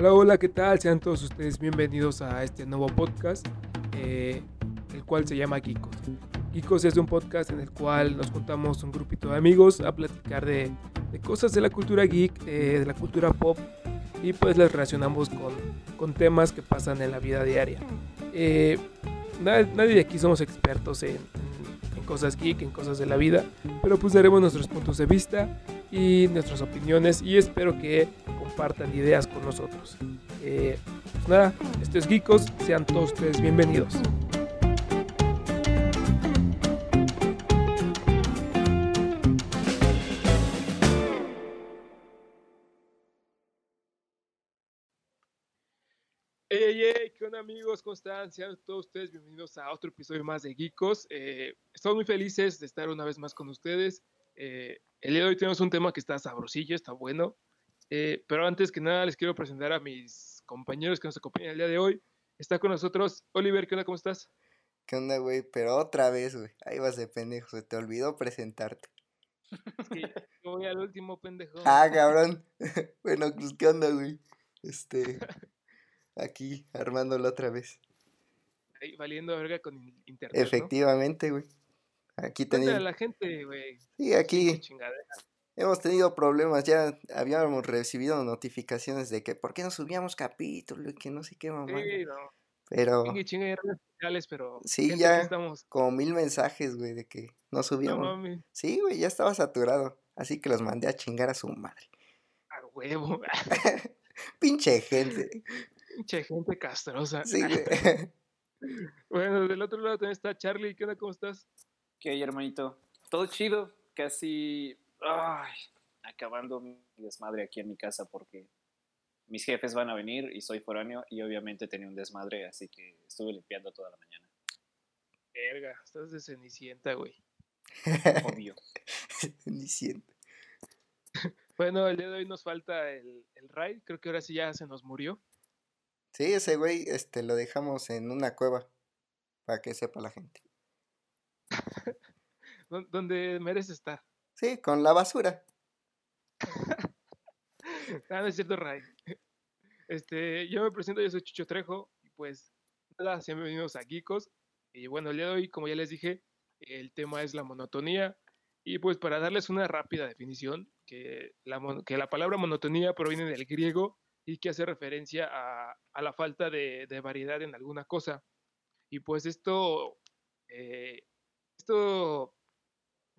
Hola, hola, ¿qué tal? Sean todos ustedes bienvenidos a este nuevo podcast, eh, el cual se llama Geekos. Geekos es un podcast en el cual nos juntamos un grupito de amigos a platicar de, de cosas de la cultura geek, de la cultura pop, y pues las relacionamos con, con temas que pasan en la vida diaria. Eh, nadie, de aquí somos expertos en, en cosas geek, en cosas de la vida, pero pues daremos nuestros puntos de vista y nuestras opiniones y espero que compartan ideas con nosotros. Eh, pues nada, esto es Geekos, sean todos ustedes bienvenidos. Hey, hey, hey, ¿qué onda amigos? ¿Cómo están? Sean todos ustedes bienvenidos a otro episodio más de Geekos. Eh, estamos muy felices de estar una vez más con ustedes. Eh, el día de hoy tenemos un tema que está sabrosillo, está bueno. Eh, pero antes que nada les quiero presentar a mis compañeros que nos acompañan el día de hoy. Está con nosotros Oliver, ¿qué onda? ¿Cómo estás? ¿Qué onda, güey? Pero otra vez, güey. Ahí vas de pendejo, se te olvidó presentarte. Es que yo voy al último pendejo. Ah, cabrón. bueno, pues, ¿qué onda, güey? Este, aquí, armándolo otra vez. Ahí, valiendo verga con in- internet. ¿no? Efectivamente, güey. Aquí a teníamos, la gente, güey. sí, aquí hemos tenido problemas, ya habíamos recibido notificaciones de que por qué no subíamos capítulo y que no sé qué mamá. Sí, no. Pero Chingue, redes pero. Sí, ya. estamos. como mil mensajes, güey, de que no No subíamos. mames, Sí, güey, ya estaba saturado. Así que los mandé a chingar a su madre. a huevo. Pinche gente. Pinche gente castrosa. Sí, güey. Bueno, del otro lado también está Charlie. ¿Qué onda? ¿Cómo estás? ¿Qué hay, hermanito? Todo chido, casi ay, acabando mi desmadre aquí en mi casa porque mis jefes van a venir y soy foráneo y obviamente tenía un desmadre, así que estuve limpiando toda la mañana. Verga, estás de cenicienta, güey. Obvio. Ni siento. Bueno, el día de hoy nos falta el, el Ray. Creo que ahora sí ya se nos murió. Sí, ese güey, este, lo dejamos en una cueva. Para que sepa la gente. ¿Dó- ¿Dónde merece estar? Sí, con la basura. Ah, no es cierto, Ray. Este, yo me presento, yo soy Chucho Trejo. Y pues, sean bienvenidos a Geekos. Y bueno, el día de hoy, como ya les dije, el tema es la monotonía. Y pues, para darles una rápida definición, que la, que la palabra monotonía proviene del griego y que hace referencia a, a la falta de, de variedad en alguna cosa. Y pues, esto, eh, esto,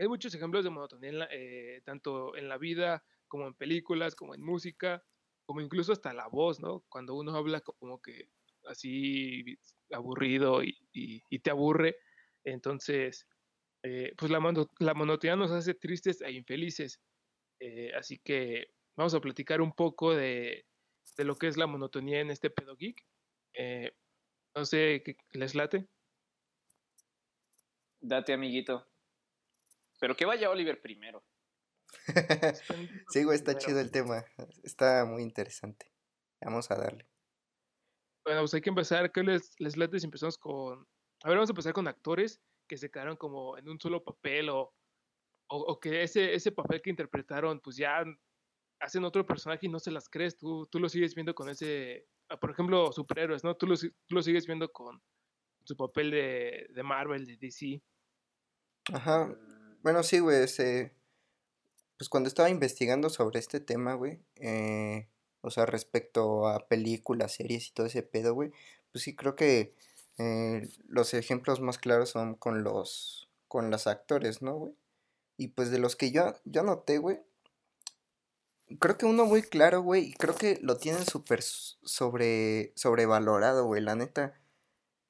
hay muchos ejemplos de monotonía, en la- eh, tanto en la vida como en películas, como en música, como incluso hasta la voz, ¿no? Cuando uno habla como que así aburrido y, te aburre, entonces, eh, pues la, mono- la monotonía nos hace tristes e infelices. Eh, así que vamos a platicar un poco de, lo que es la monotonía en este pedo geek. Eh, no sé, ¿qué les late? Date, amiguito. Pero que vaya Oliver primero. sí, güey, está Primero. chido el tema. Está muy interesante. Vamos a darle. Bueno, pues hay que empezar. ¿Qué les, les late si empezamos con... A ver, vamos a empezar con actores que se quedaron como en un solo papel o, o, o que ese, ese papel que interpretaron, pues ya hacen otro personaje y no se las crees. Tú, tú lo sigues viendo con ese... ah, Por ejemplo, superhéroes, ¿no? Tú lo, tú lo sigues viendo con su papel de, de Marvel, de DC. Ajá. Bueno, sí, güey, este, pues cuando estaba investigando sobre este tema, güey, eh, o sea, respecto a películas, series y todo ese pedo, güey, pues sí creo que eh, los ejemplos más claros son con los, con los actores, ¿no, güey? Y pues de los que yo, yo noté, güey, creo que uno muy claro, güey, y creo que lo tienen súper sobre, sobrevalorado, güey, la neta,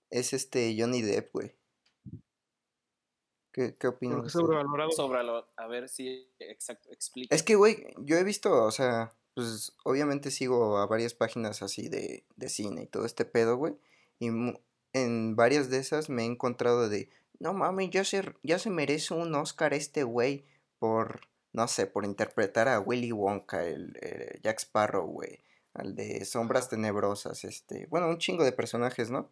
es este Johnny Depp, güey. ¿Qué, qué opinan Porque ustedes? sobrevalorado. A ver si exacto, explica. Es que, güey, yo he visto, o sea, pues obviamente sigo a varias páginas así de, de cine y todo este pedo, güey. Y en varias de esas me he encontrado de, no mames, ya se, ya se merece un Oscar este güey por, no sé, por interpretar a Willy Wonka, el, eh, Jack Sparrow, güey. Al de Sombras. Tenebrosas, este, bueno, un chingo de personajes, ¿no?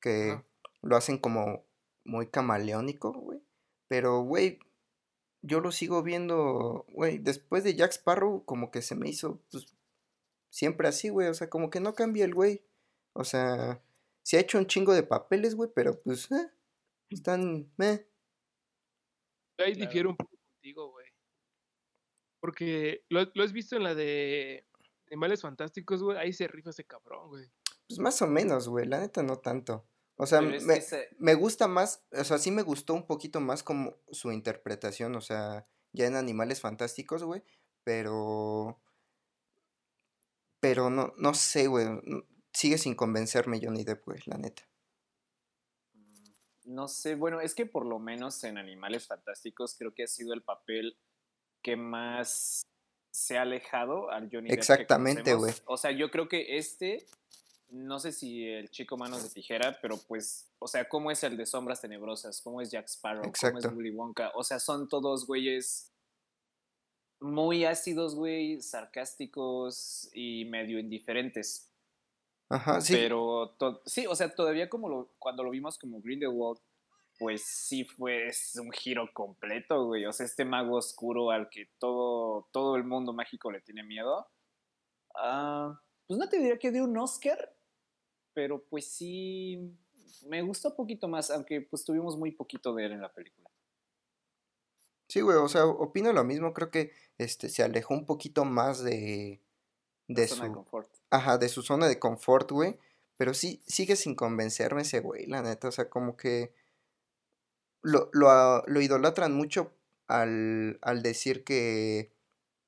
Que lo hacen como muy camaleónico, güey. Pero, güey, yo lo sigo viendo, güey, después de Jack Sparrow, como que se me hizo, pues, siempre así, güey. O sea, como que no cambia el güey. O sea, se ha hecho un chingo de papeles, güey, pero pues, eh, están, eh. Ahí difiero un poco contigo, güey. Porque lo, lo has visto en la de Animales Fantásticos, güey. Ahí se rifa ese cabrón, güey. Pues más o menos, güey. La neta no tanto. O sea, me, se- me gusta más, o sea, sí me gustó un poquito más como su interpretación, o sea, ya en Animales Fantásticos, güey, pero, pero no, no sé, güey, sigue sin convencerme Johnny Depp, güey, la neta. No sé, bueno, es que por lo menos en Animales Fantásticos creo que ha sido el papel que más se ha alejado al Johnny Depp que Exactamente, güey. O sea, yo creo que este, no sé si el chico manos de tijera, pero pues, o sea, cómo es el de Sombras Tenebrosas, cómo es Jack Sparrow, cómo es Willy Wonka, o sea, son todos güeyes muy ácidos, güey, sarcásticos y medio indiferentes. Ajá, sí, Pero sí, o sea, todavía como lo, cuando lo vimos como Grindelwald, pues sí fue es un giro completo, güey. O sea, este mago oscuro al que todo, todo el mundo mágico le tiene miedo. Ah, pues no te diría que de un Oscar, pero pues sí me gustó un poquito más, aunque pues tuvimos muy poquito de él en la película. sí, güey, o sea, opino lo mismo, creo que, este, se alejó un poquito más de, La de su, confort. ajá, de su zona de confort, güey, pero sí, sigue sin convencerme ese güey, la neta, o sea, como que lo, lo, a- lo idolatran mucho al, al decir que,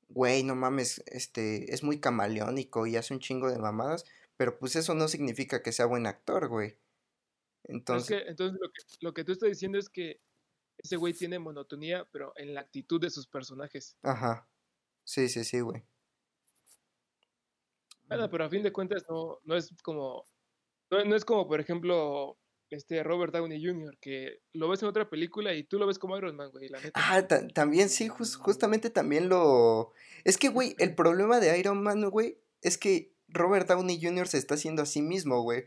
güey, no mames, este, es muy camaleónico y hace un chingo de mamadas, pero pues eso no significa que sea buen actor, güey. Entonces, es que, entonces lo que, lo que tú estás diciendo es que ese güey tiene monotonía, pero en la actitud de sus personajes. ajá, sí, sí, sí, güey. Nada, pero a fin de cuentas no, no es como, no, no es como, por ejemplo, este Robert Downey Jr., que lo ves en otra película y tú lo ves como Iron Man, güey, la neta. Ah, ta- también sí, jus- justamente también lo... Es que, güey, el problema de Iron Man, güey, es que Robert Downey Jr. se está haciendo a sí mismo, güey.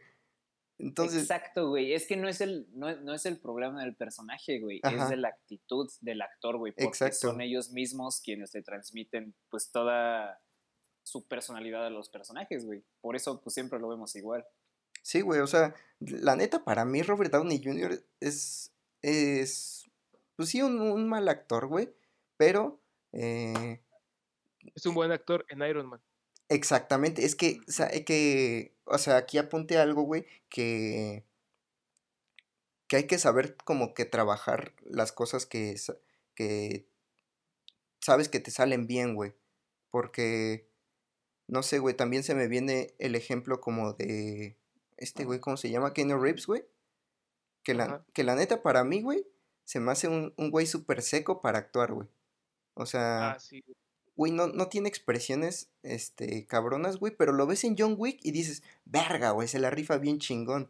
Entonces, Exacto, güey. Es que no es el, no, no es el problema del personaje, güey. Ajá. Es de la actitud del actor, güey. Porque Exacto. son ellos mismos quienes le transmiten, pues, toda su personalidad a los personajes, güey. Por eso, pues, siempre lo vemos igual. sí, güey, o sea, la neta, para mí Robert Downey Jr. es, es, pues sí, un, un mal actor, güey, pero, eh, Es un buen actor en Iron Man. Exactamente, es que, o sea, hay que, o sea, aquí apunte algo, güey, que, que hay que saber como que trabajar las cosas que, que sabes que te salen bien, güey. Porque, no sé, güey, también se me viene el ejemplo como de este güey, ¿cómo se llama? Keanu Reeves, güey. Que la, que la neta para mí, güey, se me hace un, un güey súper seco para actuar, güey. O sea, Ah, sí. güey, no, no tiene expresiones, este, cabronas, güey, pero lo ves en John Wick y dices, verga, güey, se la rifa bien chingón.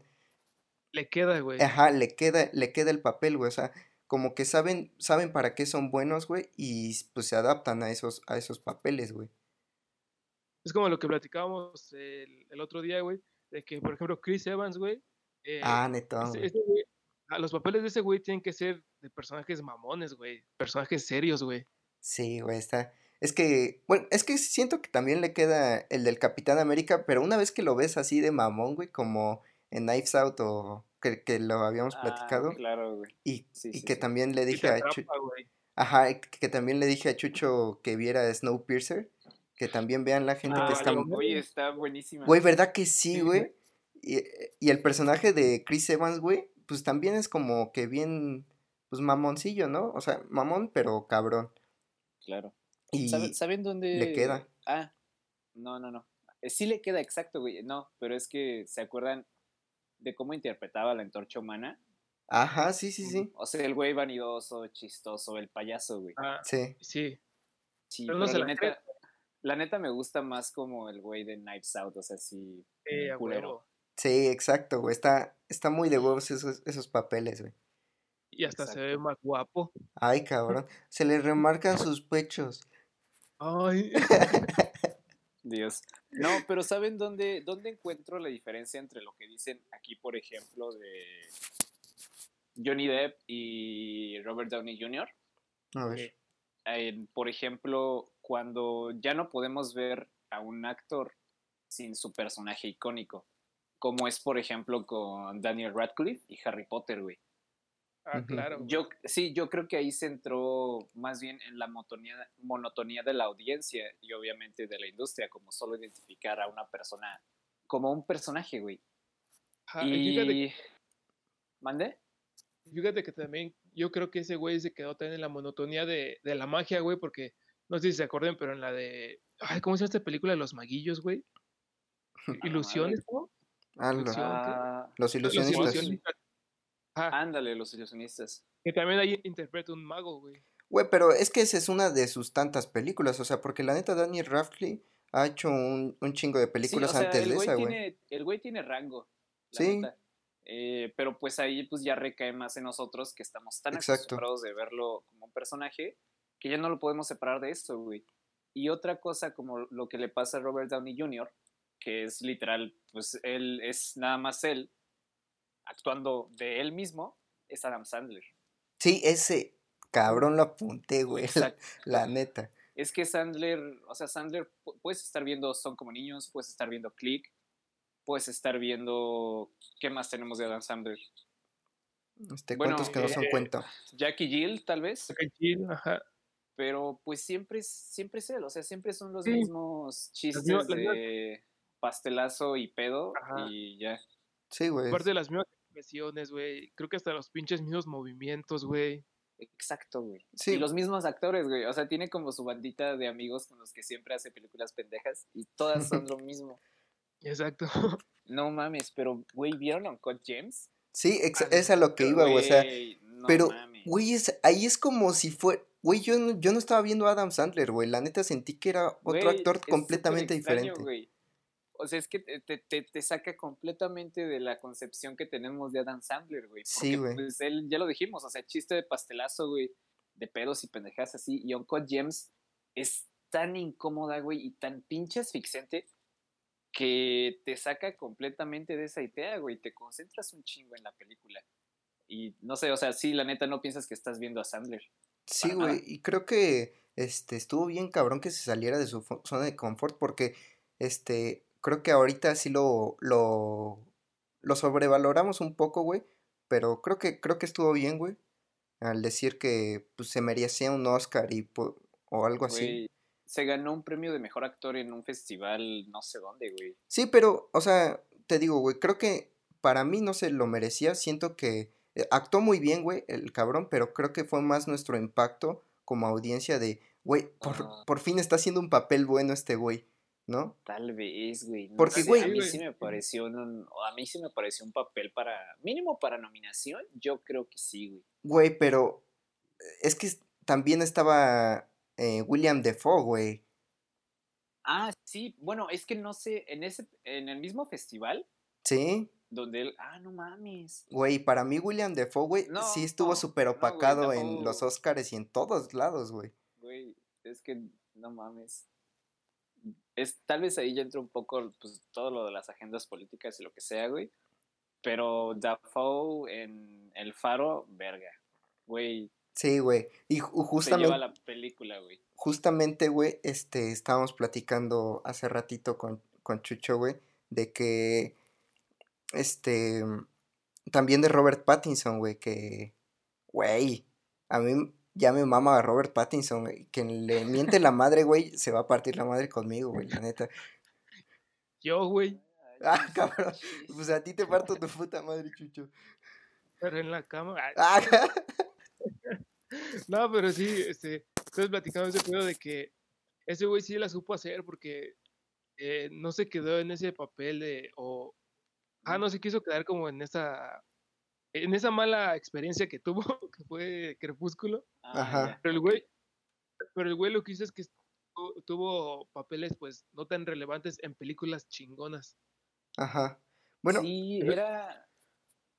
Le queda, güey. Ajá, le queda, le queda el papel, güey. O sea, como que saben, saben para qué son buenos, güey, y pues se adaptan a esos, a esos papeles, güey. Es como lo que platicábamos el, el otro día, güey, de que, por ejemplo, Chris Evans, güey, eh, Ah, neta, ese- güey. ese güey- ah, los papeles de ese güey tienen que ser de personajes mamones, güey, personajes serios, güey. Sí, güey, está. Es que, bueno, es que siento que también le queda el del Capitán América, pero una vez que lo ves así de mamón, güey, como en Knives Out o que, que lo habíamos Ah, platicado, claro, güey. y, Sí, y sí, que sí. también le dije a Chu- atrapa, güey. Ajá, que también le dije a Chucho que viera Snowpiercer, que también vean la gente que Ah, está... Oye, está buenísima. Güey, ¿verdad que sí, Sí, güey? Y, y el personaje de Chris Evans, güey, pues también es como que bien, pues mamoncillo, ¿no? O sea, mamón, pero cabrón. Claro. Y ¿Saben, ¿Saben dónde? le queda. Ah, no, no, no. Eh, Sí le queda exacto, güey. No, pero es que se acuerdan de cómo interpretaba la antorcha humana. Ajá, sí, sí, sí. O sea, el güey vanidoso, chistoso, el payaso, güey. Ah, Sí. sí. Sí, pero no se la la neta, la neta me gusta más como el güey de Knives Out, o sea, sí. Eh, culero. Sí, exacto, güey. Está, está muy de huevos esos, esos papeles, güey. Y hasta se ve más guapo. Ay, cabrón. Se le remarcan sus pechos. Ay. Dios. No, pero ¿saben dónde, dónde encuentro la diferencia entre lo que dicen aquí, por ejemplo, de Johnny Depp y Robert Downey Jr.? A ver. En, por ejemplo, cuando ya no podemos ver a un actor sin su personaje icónico. Como es, por ejemplo, con Daniel Radcliffe y Harry Potter, güey. Ah, claro. Yo, sí, yo creo que ahí se entró más bien en la monotonía, monotonía de la audiencia y obviamente de la industria, como solo identificar a una persona como un personaje, güey. Ajá, y fíjate. ¿Mande? fíjate que también yo creo que ese güey se quedó también en la monotonía de, de la magia, güey, porque no sé si se acuerdan, pero en la de. Ay, ¿cómo se llama esta película de los maguillos, güey? Ilusiones, ¿no? Ah, Ilusión. Ah, los Los ilusionistas. Ajá, ándale, los ilusionistas. que también ahí interpreta un mago, güey. Güey, pero es que esa es una de sus tantas películas, o sea, porque la neta Daniel Radcliffe ha hecho un, un chingo de Sí, películas o sea, antes el de güey esa, güey. tiene- El güey tiene rango. la Sí. neta. Eh, pero pues ahí pues ya recae más en nosotros que estamos tan Exacto. acostumbrados de verlo como un personaje que ya no lo podemos separar de esto, güey. Y otra cosa como lo que le pasa a Robert Downey Jr., que es literal, pues él es nada más él, actuando de él mismo, es Adam Sandler. Sí, ese cabrón lo apunté, güey, la, Exacto. la neta. Es que Sandler, o sea, Sandler, pu- puedes estar viendo Son como niños, puedes estar viendo Click, puedes estar viendo, ¿qué más tenemos de Adam Sandler? Este, Bueno, cuentos que no son eh, cuento. Jackie Jill, tal vez, Qué chido, Ajá. pero pues siempre es, siempre es él, o sea, siempre son los Sí. mismos chistes las de pastelazo y pedo Ajá. y ya. Sí, güey. Aparte de las mismas expresiones, güey. Creo que hasta los pinches mismos movimientos, güey. Exacto, güey. Sí. Y los mismos actores, güey. O sea, tiene como su bandita de amigos con los que siempre hace películas pendejas y todas son lo mismo. Exacto. No mames, pero, güey, ¿vieron Uncut James? Sí, ex- es a lo que iba, güey, o sea, no pero, güey, es- ahí es como si fue, güey, yo no, yo no estaba viendo a Adam Sandler, güey, la neta sentí que era otro actor completamente extraño, diferente. O sea, es que te, te- te- saca completamente de la concepción que tenemos de Adam Sandler, güey. Sí, Porque, güey. Pues él, ya lo dijimos, o sea, chiste de pastelazo, güey, de pedos y pendejas así. Y Uncut Gems es tan incómoda, güey, y tan pinche asfixiante que te saca completamente de esa idea, güey. Te concentras un chingo en la película. Y no sé, o sea, sí, la neta no piensas que estás viendo a Sandler. Sí, nada. güey, y creo que este estuvo bien cabrón que se saliera de su zona de confort porque este creo que ahorita sí lo lo lo sobrevaloramos un poco, güey, pero creo que creo que estuvo bien, güey, al decir que pues se merecía un Oscar y o algo así. Güey, se ganó un premio de mejor actor en un festival no sé dónde, güey. Sí, pero o sea, te digo, güey, creo que para mí no se lo merecía, siento que eh, actuó muy bien, güey, el cabrón, pero creo que fue más nuestro impacto como audiencia de, güey, por, por fin está haciendo un papel bueno este güey, ¿no? Tal vez, güey. no Porque, sé, güey- A mí güey. sí me pareció un, a mí sí me pareció un papel para. Mínimo para nominación. Yo creo que sí, güey. Güey, pero eh, es que también estaba eh, William Defoe, güey. Ah, sí. Bueno, es que no sé. En ese, en el mismo festival Sí, donde él. Ah, no mames. güey, para mí William Defoe, güey, No, sí estuvo no, súper no, güey, opacado en los Oscars y en todos lados, güey. Güey, es que no mames. Es, tal vez ahí ya entra un poco pues, todo lo de las agendas políticas y lo que sea, güey. Pero Dafoe en El Faro, verga. Güey, Sí, güey. Y ju- se lleva justamente, la película, güey. justamente, güey, este, estábamos platicando hace ratito con, con Chucho, güey, de que, este, también de Robert Pattinson, güey, que, güey, a mí ya me mama a Robert Pattinson, quien le miente la madre, güey, se va a partir la madre conmigo, güey, la neta. Yo, güey. Ah, cabrón, pues a ti te parto tu puta madre, Chucho. Pero en la cama. Ah, No, pero sí, este, entonces platicamos ese pedo de que ese güey sí la supo hacer porque eh, no se quedó en ese papel de, o, ah, no se quiso quedar como en esa, en esa mala experiencia que tuvo, que fue Crepúsculo, Ah, Ajá. pero el güey, pero el güey lo que hizo es que tu- tuvo papeles pues no tan relevantes en películas chingonas. Ajá. Bueno, sí, pero- era.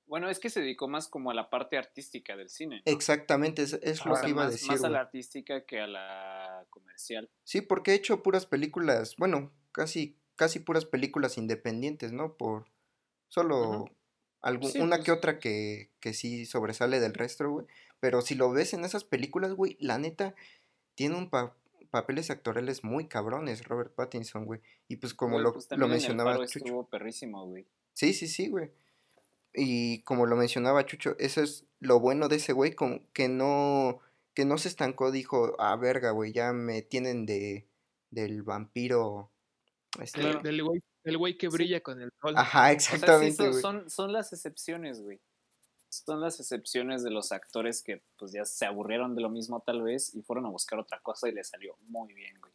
Bueno, es que se dedicó más como a la parte artística del cine. ¿no? exactamente, es, es lo que iba a decir, más a la artística que a la comercial. Sí, porque he hecho puras películas, bueno, casi, casi puras películas independientes, ¿no? Por solo. Algún, Sí, una pues- que otra que, que sí sobresale del resto, güey. Pero si lo ves en esas películas, güey, la neta, tiene un pa- papeles actorales muy cabrones, Robert Pattinson, güey. Y pues como Güey, lo, pues lo también en el mencionaba Chucho. estuvo perrísimo, güey. Sí, sí, sí, güey. Y como lo mencionaba Chucho, eso es lo bueno de ese güey, como que no, que no se estancó, dijo, ah, verga, güey, ya me tienen de, del vampiro. Este, Del güey del güey que Sí. brilla con el sol. Ajá, O sea, sí, exactamente, son, son, son las excepciones, güey. Son las excepciones de los actores que pues ya se aburrieron de lo mismo tal vez y fueron a buscar otra cosa y les salió muy bien, güey.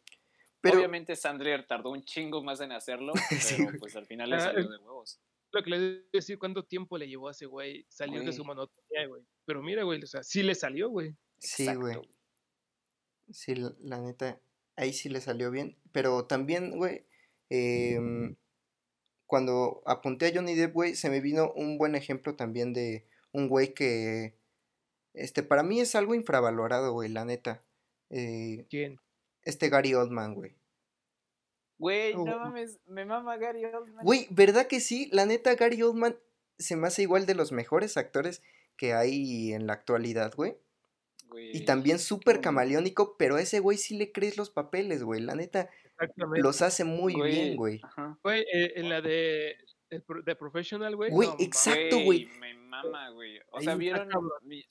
Pero, Obviamente Sandler tardó un chingo más en hacerlo, pero Sí, pues al final le Ah, salió es- de huevos. Lo que les voy a decir, cuánto tiempo le llevó a ese güey salir de su monotonía, güey. Pero mira, güey, o sea, sí le salió, güey. sí, güey. Sí, la neta, ahí sí le salió bien. Pero también, güey, em, cuando apunté a Johnny Depp, güey, se me vino un buen ejemplo también de un güey que, este, para mí es algo infravalorado, güey, la neta. Eh, ¿Quién? este Gary Oldman, güey. Güey, Oh. no mames, me mama Gary Oldman. Güey, ¿verdad que sí? La neta, Gary Oldman se me hace igual de los mejores actores que hay en la actualidad, güey. Güey, Y también súper camaleónico, pero a ese güey sí le crees los papeles, güey. La neta, los hace muy bien, güey. Ajá. Güey, eh, en la de de Professional, güey. Güey, no exacto. güey. Me mama, güey. O ahí sea, vieron. mi-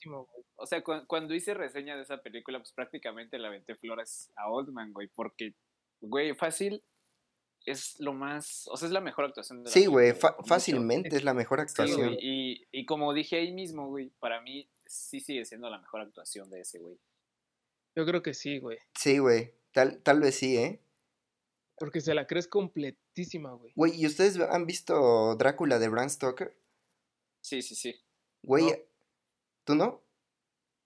o sea, cu- cuando hice reseña de esa película, pues prácticamente le aventé flores a Oldman, güey. Porque, güey, fácil es lo más. O sea, es la mejor actuación de la Sí, güey, mucho. fácilmente es la mejor Sí, actuación. güey. Y, y como dije ahí mismo, güey, para mí sí sigue siendo la mejor actuación de ese güey. Yo creo que sí, güey. Sí, güey. Tal, tal vez sí, ¿eh? Porque se la crees completísima, güey. Güey, ¿y ustedes han visto Drácula de Bram Stoker? Sí, sí, sí. Güey, No. ¿tú no?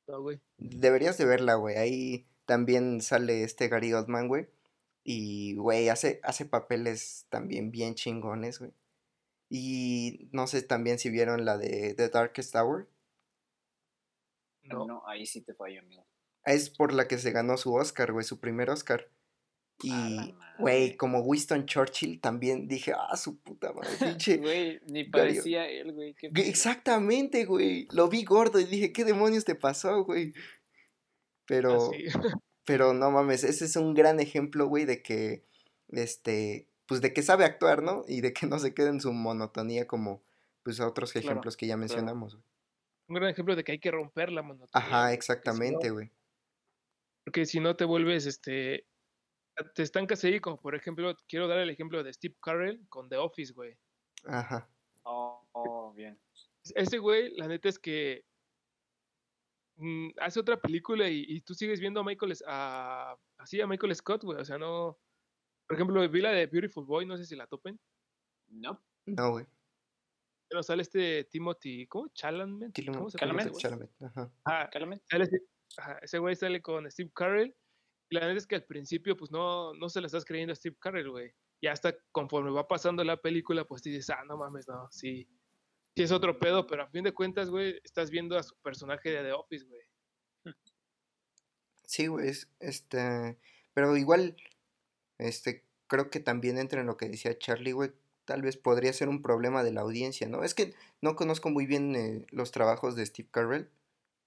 No, güey. Deberías de verla, güey. Ahí también sale este Gary Oldman, güey. Y, güey, hace, hace papeles también bien chingones, güey. Y no sé también si vieron la de The Darkest Hour. No. No, ahí sí te fallo, amigo. Es por la que se ganó su Oscar, güey, su primer Oscar. Y, güey, como Winston Churchill también dije, ah, su puta madre, pinche. Güey, ni parecía él, güey. Exactamente, güey. Lo vi gordo y dije, ¿qué demonios te pasó, güey? Pero, pero no mames, ese es un gran ejemplo, güey, de que, este, pues de que sabe actuar, ¿no? Y de que no se quede en su monotonía como, pues, a otros Claro, ejemplos que ya mencionamos, güey. Un gran ejemplo de que hay que romper la monotonía. Ajá, exactamente, güey. Porque si no te vuelves, este, te estancas ahí, como por ejemplo, quiero dar el ejemplo de Steve Carell con The Office, güey. Ajá. Oh, oh, bien. Ese güey, la neta es que mm, hace otra película y, y tú sigues viendo a Michael, a, así a Michael Scott, güey. O sea, no. Por ejemplo, vi la de Beautiful Boy, no sé si la topen. No, No, güey. Pero sale este Timothy, ¿cómo? Chalamet. ¿Cómo se Chalamet. Chalamet, Ajá. Ese, ajá, ese güey sale con Steve Carell. Y la neta es que al principio, pues no, no se la estás creyendo a Steve Carell, güey. Y hasta conforme va pasando la película, pues dices, ah, no mames, no, sí. Sí es otro pedo, pero a fin de cuentas, güey, estás viendo a su personaje de The Office, güey. Sí, güey, es, este, pero igual, este, creo que también entra en lo que decía Charlie, güey, tal vez podría ser un problema de la audiencia, ¿no? Es que no conozco muy bien eh, los trabajos de Steve Carell,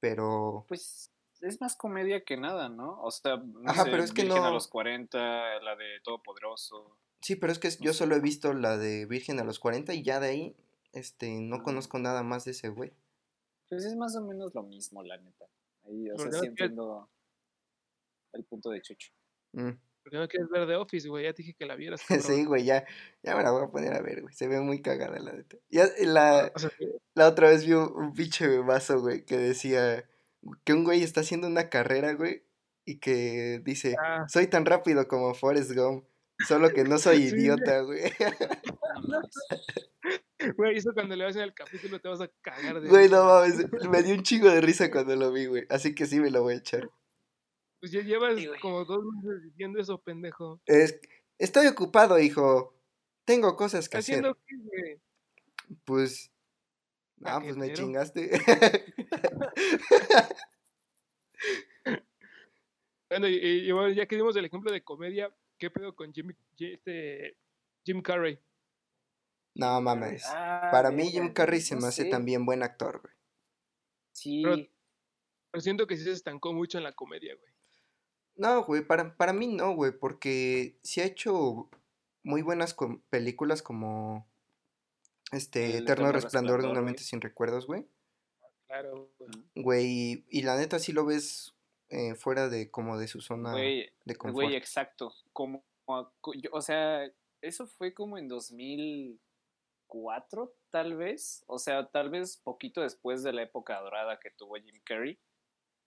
pero, Pues es más comedia que nada, ¿no? O sea, no Ajá, sé, pero es que Virgen a no- los 40, la de Todopoderoso. sí, pero es que yo solo he visto la de Virgen a los 40 y ya de ahí, este, no conozco nada más de ese güey. Pues es más o menos lo mismo, la neta. Ahí, o sea, sí entiendo el punto de Chucho. Mm, Porque no quieres ver The Office, güey. Ya te dije que la vieras. Sí, güey, ya, ya me la voy a poner a ver, güey, se ve muy cagada la neta. Ya, la, O sea, La otra vez vi un, un pinche vaso, güey, que decía que un güey está haciendo una carrera, güey, y que dice, ah, soy tan rápido como Forrest Gump, solo que no soy Sí, idiota, güey. Güey, eso cuando le vas el capítulo te vas a cagar de Güey, no mames, me dio un chingo de risa cuando lo vi, güey, así que sí me lo voy a echar. Pues ya llevas Sí, como dos meses diciendo eso, pendejo. Es, estoy ocupado, hijo, tengo cosas que hacer. ¿Haciendo qué, güey? Pues, ah, pues me chingaste. Bueno, y, y bueno, ya que dimos el ejemplo de comedia, ¿qué pedo con Jim, Ji- este, Jim Carrey? no mames. Ah, Para mí Jim Carrey se no me hace sé. también buen actor, güey. Sí, Pero- Pero siento que sí se estancó mucho en la comedia, güey. No, güey, para, para mí no, güey, porque sí ha hecho muy buenas com- películas como este El Eterno Eterno Resplandor de una mente sin recuerdos, güey. Claro, güey. Güey, y, y la neta sí lo ves eh, fuera de como de su zona Güey, de confort. güey, exacto. Como, o sea, eso fue como en 2004, tal vez. O sea, tal vez poquito después de la época dorada que tuvo Jim Carrey.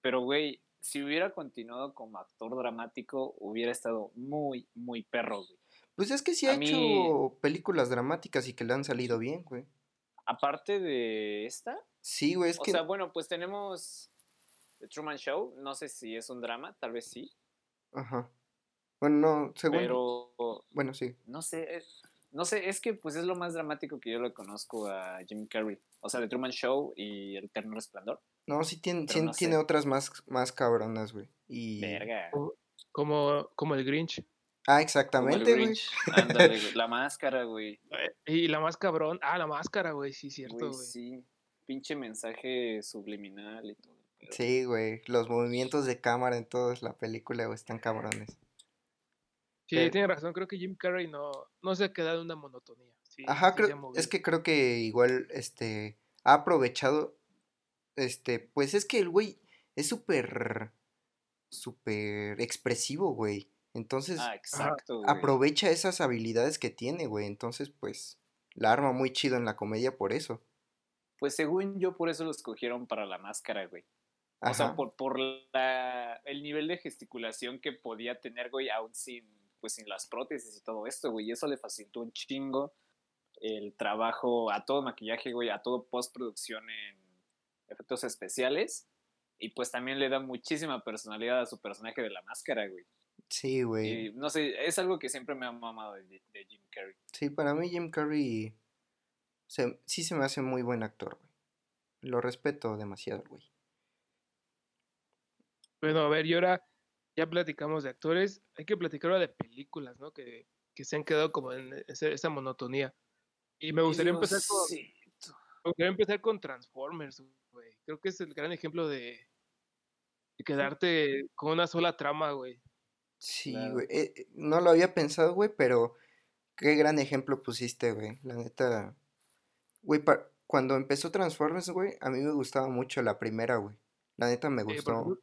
Pero, güey, si hubiera continuado como actor dramático, hubiera estado muy, muy perro, güey. Pues es que sí ha a hecho mí- películas dramáticas y que le han salido bien, güey. Aparte de esta, Sí, güey, es o que sea, bueno, pues tenemos The Truman Show. No sé si es un drama, tal vez sí. ajá. Bueno, no, según Pero bueno, sí. No sé, es- no sé, es que pues es lo más dramático que yo le conozco a Jim Carrey. O sea, The Truman Show y El Eterno Resplandor. No, sí tiene, Pero sí no tiene sé. otras más más cabronas, güey. Y Verga. Como, como el Grinch. Ah, exactamente, güey. Grinch. Ándale, güey. La máscara, güey. Y la más cabrón. Ah, la máscara, güey, sí, cierto, Güey, sí. Pinche mensaje subliminal y todo. Sí, güey. Los movimientos de cámara en toda la película, güey, están cabrones. Sí, Pero- tiene razón. Creo que Jim Carrey no, no se ha quedado en una monotonía. Sí, Ajá, creo, es que creo que igual, este, ha aprovechado, este, pues es que el güey es súper, súper expresivo, güey. Entonces, Ah, exacto, güey. aprovecha esas habilidades que tiene, güey. Entonces, pues, la arma muy chido en la comedia por eso. Pues según yo, por eso lo escogieron para la máscara, güey. O sea, por, por la, el nivel de gesticulación que podía tener, güey, aún sin, pues, sin las prótesis y todo esto, güey. Y eso le facilitó un chingo el trabajo a todo maquillaje, güey, a todo postproducción en efectos especiales. Y pues también le da muchísima personalidad a su personaje de la máscara, güey. Sí, güey. Y no sé, es algo que siempre me ha mamado de, de Jim Carrey. Sí, para mí Jim Carrey se- sí se me hace muy buen actor, güey. Lo respeto demasiado, güey. Bueno, a ver, y ahora ya platicamos de actores. Hay que platicar ahora de películas, ¿no? Que, que se han quedado como en ese- esa monotonía. Y me gustaría empezar con, me gustaría empezar con Transformers, güey. Creo que es el gran ejemplo de, de quedarte con una sola trama, güey. Sí, Claro. güey. eh, eh, no lo había pensado, güey, pero qué gran ejemplo pusiste, güey. La neta. Güey, pa- cuando empezó Transformers, güey, a mí me gustaba mucho la primera, güey. La neta me gustó fue- Fue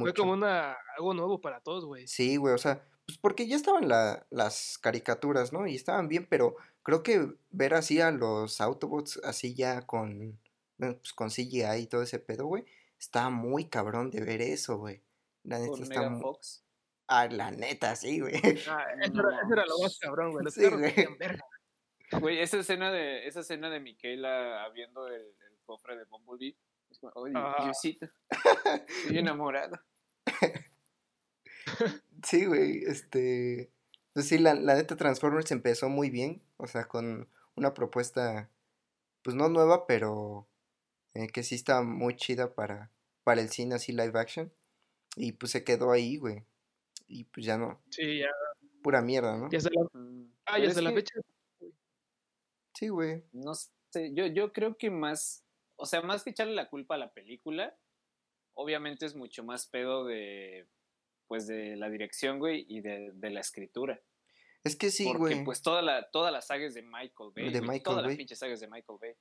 mucho. como una, algo nuevo para todos, güey. Sí, güey, o sea, pues porque ya estaban la- las caricaturas, ¿no? Y estaban bien, pero creo que ver así a los Autobots así ya con, pues con CGI y todo ese pedo, güey, está muy cabrón de ver eso, güey. La neta Con está Mega mu- Fox. Ah, la neta, sí, güey. Ah, eso, era, eso era lo más cabrón, güey. Los Sí, carros güey. esa escena de, esa escena de Michaela abriendo el, el cofre de Bumblebee. Es como, oye, Ah. Diosito, estoy enamorado. Sí, güey, este... Pues sí, la, la neta Transformers empezó muy bien, o sea, con una propuesta, pues no nueva, pero eh, que sí está muy chida para, para el cine así live action. Y pues se quedó ahí, güey. Y pues ya no, Sí, ya, pura mierda, ¿no? ya hasta la, ah, ya es hasta la que, fecha. Sí, güey. No sé, yo, yo creo que más, o sea, más que echarle la culpa a la película, obviamente es mucho más pedo de, pues, de la dirección, güey, y de, de la escritura. Es que sí, Porque, güey. pues, toda la, toda la saga es de Michael Bay. De güey, Michael Toda Bay. la pinche saga es de Michael Bay.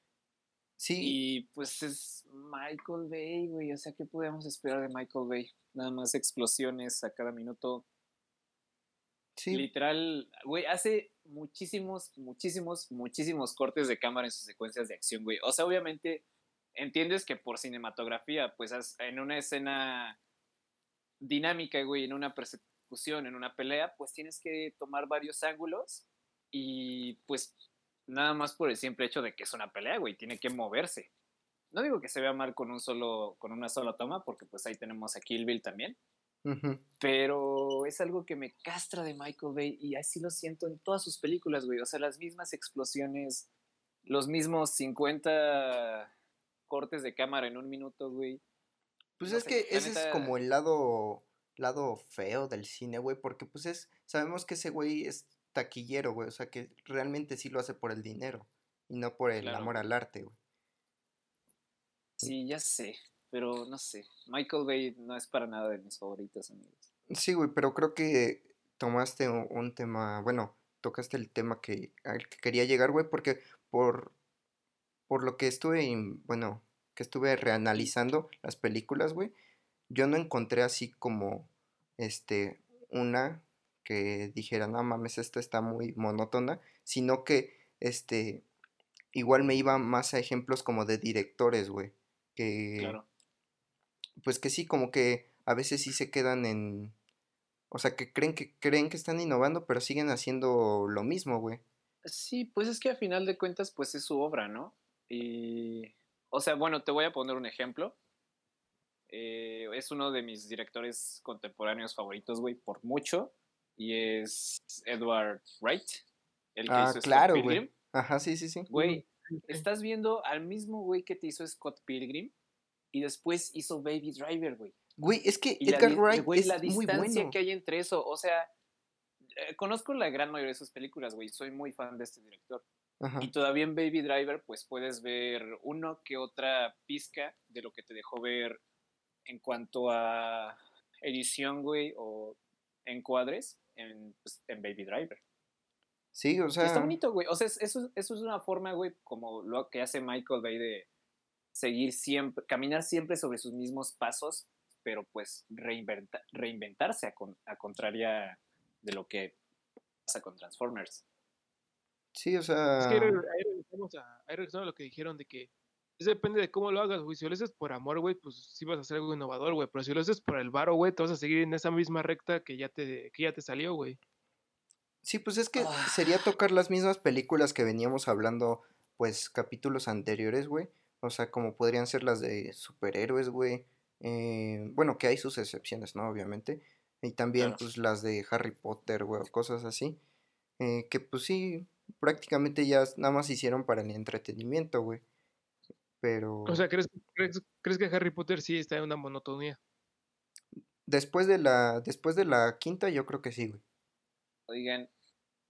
Sí, Y pues es Michael Bay, güey. O sea, ¿qué podemos esperar de Michael Bay? Nada más explosiones a cada minuto. sí. Literal, güey, hace muchísimos, muchísimos, muchísimos cortes de cámara en sus secuencias de acción, güey. O sea, obviamente, entiendes que por cinematografía, pues en una escena dinámica, güey, en una persecución, en una pelea, pues tienes que tomar varios ángulos y pues nada más por el simple hecho de que es una pelea, güey, tiene que moverse. No digo que se vea mal con un solo, con una sola toma, porque pues ahí tenemos a Kill Bill también ujú. pero es algo que me castra de Michael Bay y así lo siento en todas sus películas, güey. O sea, las mismas explosiones, los mismos 50 cortes de cámara en un minuto, güey. Pues No es sé, que ese es como el lado, lado feo del cine, güey, porque pues es, sabemos que ese güey es taquillero, güey, o sea que realmente sí lo hace por el dinero y no por el Claro, amor al arte, güey. Sí, ya sé, pero no sé. Michael Bay no es para nada de mis favoritos, amigos. Sí, güey, pero creo que tomaste un, tema, bueno, tocaste el tema que, al que quería llegar, güey, porque por, por lo que estuve, bueno, que estuve reanalizando las películas, güey, yo no encontré así como, este, una que dijera, no mames, esta está muy monótona, sino que, este, igual me iba más a ejemplos como de directores, güey, que, Claro. pues que sí, como que a veces sí se quedan en, o sea, que creen que creen que están innovando, pero siguen haciendo lo mismo, güey. Sí, pues es que a final de cuentas, pues es su obra, ¿no? Y, o sea, bueno, te voy a poner un ejemplo. Eh, es uno de mis directores contemporáneos favoritos, güey, por mucho. Y es Edward Wright, el que Ah, hizo Scott claro, güey. Pilgrim. Ajá, sí, sí, sí. Güey, estás viendo al mismo güey que te hizo Scott Pilgrim y después hizo Baby Driver, güey. Güey, es que Y la, Edgar di- Wright güey, es la muy distancia bueno. que hay entre eso, o sea, eh, conozco la gran mayoría de sus películas, güey, soy muy fan de este director. Ajá. Y todavía en Baby Driver, pues puedes ver uno que otra pizca de lo que te dejó ver en cuanto a edición, güey, o encuadres en, pues, en Baby Driver. Sí, o Y sea, está bonito, güey. O sea, es- eso, eso es una forma, güey, como lo que hace Michael Bay de seguir siempre, caminar siempre sobre sus mismos pasos, pero pues reinventa- reinventarse a, con- a contraria de lo que pasa con Transformers. sí, o Es sea, que ahí regresamos a, ahí regresamos a lo que dijeron de que eso depende de cómo lo hagas, güey. Si lo haces por amor, güey, pues sí vas a hacer algo innovador, güey. Pero si lo haces por el varo, güey, te vas a seguir en esa misma recta que ya te, que ya te salió, güey. sí, pues es que Ah. sería tocar las mismas películas que veníamos hablando, pues, capítulos anteriores, güey. O sea, como podrían ser las de superhéroes, güey. Eh, bueno, que hay sus excepciones, ¿no? Obviamente. Y también, Claro. pues, las de Harry Potter, güey, o cosas así. Eh, que, pues, sí, prácticamente ya nada más hicieron para el entretenimiento, güey. Pero... O sea, ¿crees, crees, crees que Harry Potter sí está en una monotonía? Después de la, después de la quinta, yo creo que sí, güey. Oigan,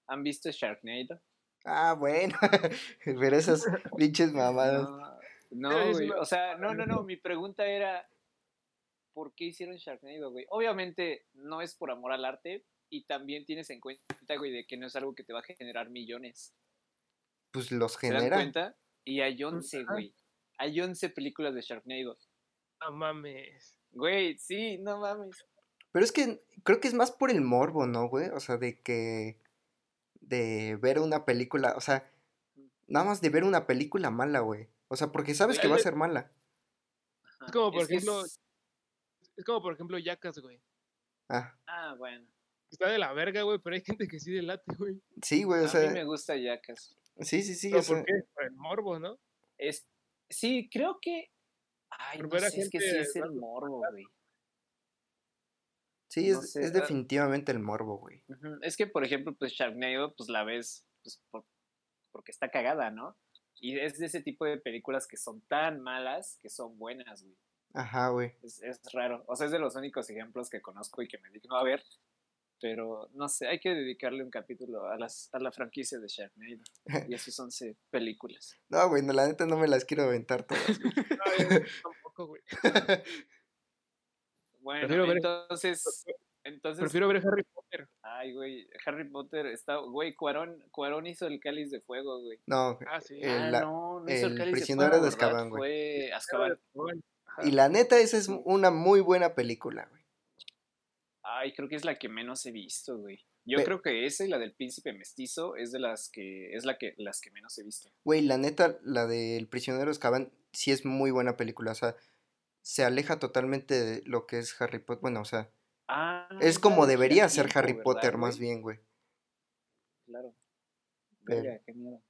¿han visto Sharknado? Ah, bueno. Pero esas pinches mamadas. No, güey. O sea, no, no, no. Mi pregunta era, ¿por qué hicieron Sharknado, güey? Obviamente no es por amor al arte y también tienes en cuenta, güey, de que no es algo que te va a generar millones. Pues los ¿Se dan genera. cuenta? Y hay 11, Ajá. güey. Hay 11 películas de Sharknado. No mames. Güey, sí, no mames. Pero es que creo que es más por el morbo, ¿no, güey? O sea, de que. De ver una película. O sea, nada más de ver una película mala, güey. O sea, porque sabes que va a ser mala. Es como, por ejemplo, es- Es como, por ejemplo, Yacas, güey. Ah, Ah, bueno. Está de la verga, güey, pero hay gente que sí delate, güey. sí, güey, o a sea. mí me gusta Jackass. Sí, sí, sí. ¿Pero o sea, por qué? Por el morbo, ¿no? Es, sí, creo que... Ay, no sé, es que sí es el morbo, güey. sí, no es, sé, es definitivamente el morbo, güey. Es que, por ejemplo, pues Sharknado, pues la ves pues, por- porque está cagada, ¿no? Y es de ese tipo de películas que son tan malas que son buenas, güey. Ajá, güey. Es, es raro. O sea, es de los únicos ejemplos que conozco y que me digno a ver. Pero no sé, hay que dedicarle un capítulo a, las, a la franquicia de Sharknado y a sus 11 películas. No, güey, no, la neta no me las quiero aventar todas. güey. No, yo tampoco, güey. Bueno, Prefiero ver- entonces. Entonces, Prefiero ver Harry Potter. ay, güey, Harry Potter está. Güey, Cuarón, Cuarón hizo el cáliz de fuego, güey. No, Ah, sí. Eh, ah, la- no, no hizo el el cáliz prisionero de fuego. de. Azkaban, güey. Fue Azkaban. Y la neta, esa es una muy buena película, güey. Ay, creo que es la que menos he visto, güey. Yo Pe- creo que esa y la del príncipe mestizo es de las que es la que las que menos he visto. Güey, la neta, la del prisionero de Azkaban sí es muy buena película. O sea, se aleja totalmente de lo que es Harry Potter. Bueno, o sea, Ah, es como debería ser tiempo, Harry ¿verdad, Potter, más bien, güey. Claro. Pero- qué miedo.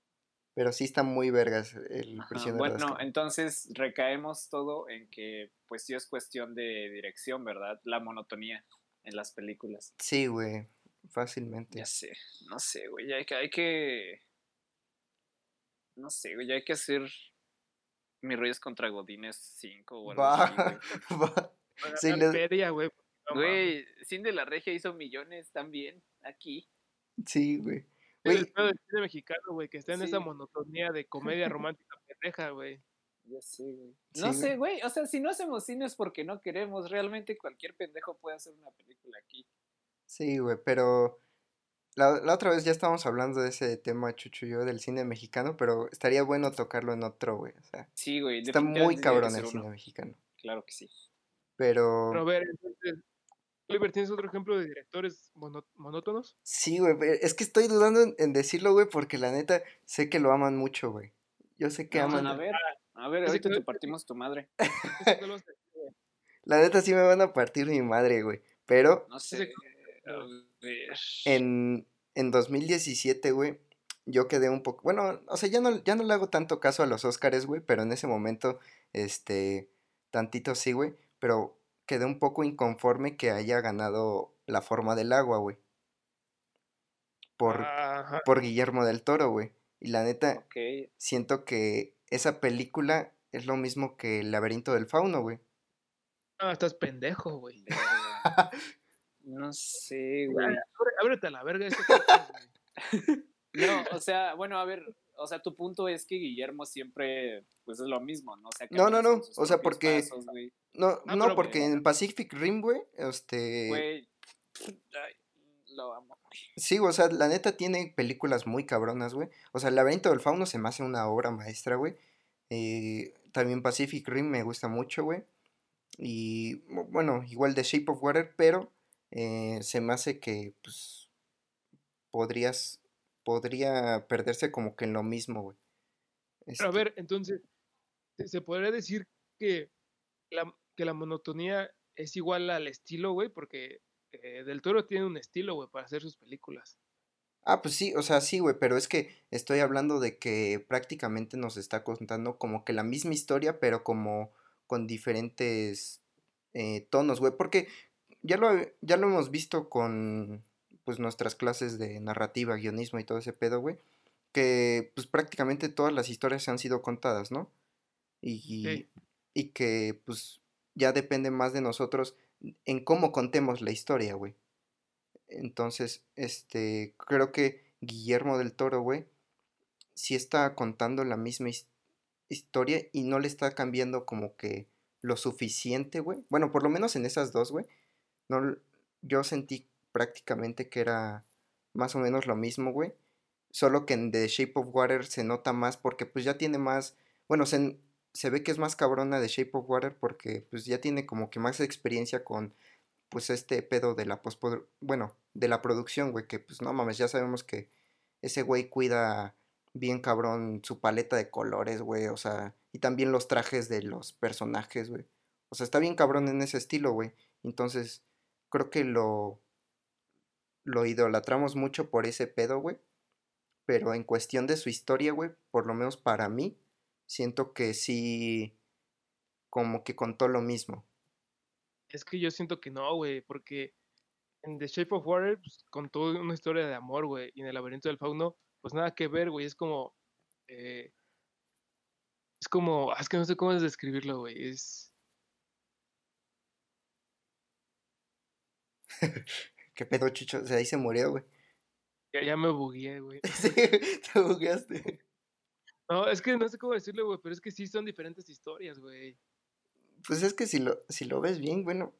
Pero sí está muy vergas el Ajá, prisionero Bueno, Azkaban. entonces recaemos todo en que, pues sí es cuestión de dirección, ¿verdad? La monotonía en las películas. Sí, güey, fácilmente. Ya sé, no sé, güey, ya hay que, hay que, no sé, güey, ya hay que hacer mis reyes contra Godines 5 o algo Va, así, güey. va. Para Sí, ganar le- feria, güey. Güey, Cine de la Regia hizo millones también aquí. Sí, güey. Es el pedo del cine mexicano, güey, que está en esa monotonía de comedia romántica pendeja, güey. Ya sé, güey. No Sí, sé, güey. O sea, si no hacemos cine es porque no queremos. Realmente cualquier pendejo puede hacer una película aquí. Sí, güey, pero la, la otra vez ya estábamos hablando de ese tema, Chucho y yo, del cine mexicano, pero estaría bueno tocarlo en otro, güey. O sea, Sí, güey. está muy cabrón el uno. cine mexicano. Claro que sí. Pero Pero a ver, entonces, Oliver, ¿tienes otro ejemplo de directores mono- monótonos? sí, güey, es que estoy dudando en, en decirlo, güey, porque la neta sé que lo aman mucho, güey. Yo sé que No, aman. a ver, a ver, ahorita te partimos tu madre. Ese no lo sé, güey. La neta sí me van a partir mi madre, güey. Pero No sé. En, en 2017, güey, yo quedé un poco, bueno, o sea, ya no, ya no le hago tanto caso a los Óscares, güey, pero en ese momento, este, tantito sí, güey, pero quedé un poco inconforme que haya ganado La forma del agua, güey. Por, Ajá. por Guillermo del Toro, güey. Y la neta, siento que esa película es lo mismo que El laberinto del fauno, güey. Ah, estás pendejo, güey. No sé, güey. Ábre- Ábrete a la verga este güey. No, o sea, bueno, a ver, o sea, tu punto es que Guillermo siempre, pues es lo mismo, ¿no? O sea, No, no, no, o sea, porque- pasos. No, No, no, porque en Pacific Rim, güey, este... Güey, lo amo. Sí, o sea, la neta tiene películas muy cabronas, güey. O sea, El laberinto del fauno se me hace una obra maestra, güey. Eh, también Pacific Rim me gusta mucho, güey. Y bu- bueno, igual The Shape of Water, pero eh, se me hace que, pues, podrías, podría perderse como que en lo mismo, güey. Pero a Este, ver, entonces, ¿se- ¿se podría decir que la, que la monotonía es igual al estilo, güey? Porque eh, Del Toro tiene un estilo, güey, para hacer sus películas. Ah, pues sí, o sea, sí, güey, pero es que estoy hablando de que prácticamente nos está contando como que la misma historia, pero como con diferentes eh, tonos, güey, porque ya lo, ya lo hemos visto con, pues, nuestras clases de narrativa, guionismo y todo ese pedo, güey, que, pues, prácticamente todas las historias han sido contadas, ¿no? Y, Sí. y que, pues, ya depende más de nosotros en cómo contemos la historia, güey. Entonces, este, creo que Guillermo del Toro, güey, sí está contando la misma his- historia y no le está cambiando como que lo suficiente, güey. Bueno, por lo menos en esas dos, güey. No, yo sentí prácticamente que era más o menos lo mismo, güey. Solo que en The Shape of Water se nota más porque pues ya tiene más, bueno, se, se ve que es más cabrona The Shape of Water porque pues ya tiene como que más experiencia con pues este pedo de la postprodu- bueno, de la producción, güey, que pues no mames, ya sabemos que ese güey cuida bien cabrón su paleta de colores, güey, o sea, y también los trajes de los personajes, güey. O sea, está bien cabrón en ese estilo, güey. Entonces, creo que lo lo idolatramos mucho por ese pedo, güey. Pero en cuestión de su historia, güey, por lo menos para mí, siento que sí como que contó lo mismo. Es que yo siento que no, güey, porque en The Shape of Water pues, contó una historia de amor, güey, y en El laberinto del fauno, pues nada que ver, güey, es como... eh, es como... ah, Es que no sé cómo es describirlo, güey, es... ¿Qué pedo, Chucho? O sea, ahí se murió, güey. Ya, ya me bugueé, güey. Sí, te bugueaste. No, es que no sé cómo decirlo, güey, pero es que sí son diferentes historias, güey. Pues es que si lo, si lo ves bien, bueno,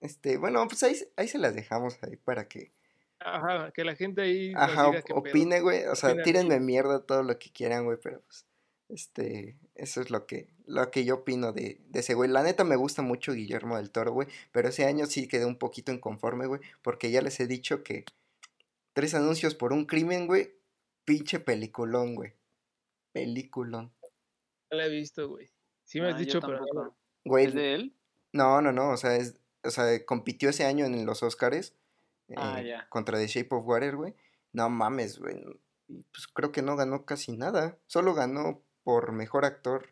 este, bueno, pues ahí, ahí se las dejamos ahí para que, Ajá, que la gente ahí ajá, diga op- opine, güey, o sea, Opina tírenme mierda todo lo que quieran, güey, pero pues, este, eso es lo que, lo que yo opino de, de ese güey. La neta me gusta mucho Guillermo del Toro, güey, pero ese año sí quedé un poquito inconforme, güey, porque ya les he dicho que tres anuncios por un crimen, güey, pinche peliculón, güey, peliculón. No la he visto, güey. Sí me has Ah, dicho, pero no. Güey, ¿Es de él? No, no, no, o sea, es, o sea, compitió ese año en los Oscars Ah, eh, ya. contra The Shape of Water, güey. No mames, güey. y, Pues creo que no ganó casi nada. Solo ganó por mejor actor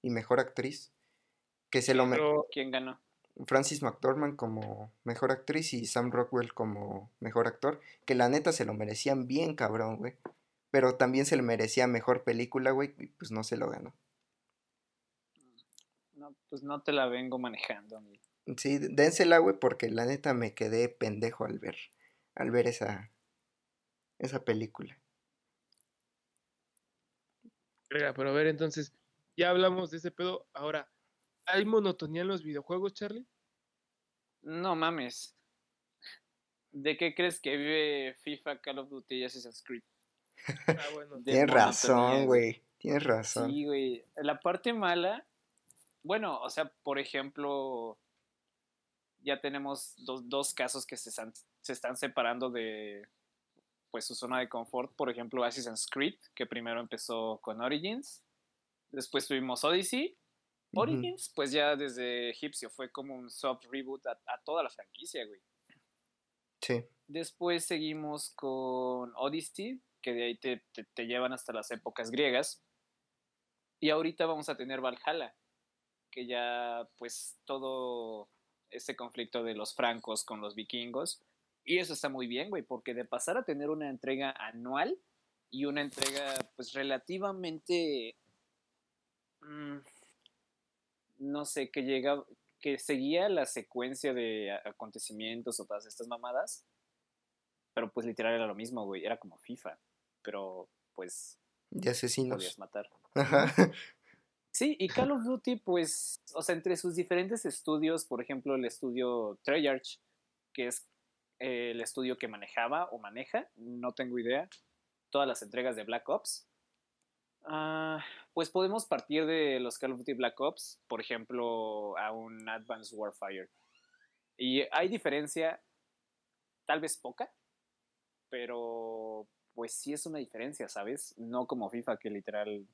y mejor actriz. Que se lo pero ¿Quién ganó? Francis McDormand como mejor actriz y Sam Rockwell como mejor actor. Que la neta se lo merecían bien, cabrón, güey. Pero también se le merecía mejor película, güey. Y pues no se lo ganó. No, pues no te la vengo manejando, amigo. Sí, dénsela, güey, porque la neta me quedé pendejo al ver, al ver esa, esa película. Pero a ver, entonces, ya hablamos de ese pedo. Ahora, ¿hay monotonía en los videojuegos, Charlie? No mames. ¿De qué crees que vive FIFA, Call of Duty y Assassin's Creed? Ah, bueno. Tienes razón, güey. Tienes razón. Sí, güey. La parte mala, bueno, o sea, por ejemplo, ya tenemos dos, dos casos que se están, se están separando de pues su zona de confort. Por ejemplo, Assassin's Creed, que primero empezó con Origins. Después tuvimos Odyssey. Origins, pues ya desde egipcio fue como un soft reboot a, a toda la franquicia, güey. Sí. Después seguimos con Odyssey, que de ahí te, te- llevan hasta las épocas griegas. Y ahorita vamos a tener Valhalla, que ya pues todo ese conflicto de los francos con los vikingos. Y eso está muy bien, güey, porque de pasar a tener una entrega anual y una entrega pues relativamente... mm, no sé, que llega, que seguía la secuencia de acontecimientos o todas estas mamadas, pero pues literal era lo mismo, güey, era como FIFA, pero pues De podías asesinos. matar. Ajá. Sí, y Call of Duty, pues, o sea, entre sus diferentes estudios, por ejemplo, el estudio Treyarch, que es eh, el estudio que manejaba o maneja, no tengo idea, todas las entregas de Black Ops, ah, pues podemos partir de los Call of Duty Black Ops, por ejemplo, a un Advanced Warfare. Y hay diferencia, tal vez poca, pero pues sí es una diferencia, ¿sabes? No como FIFA, que literal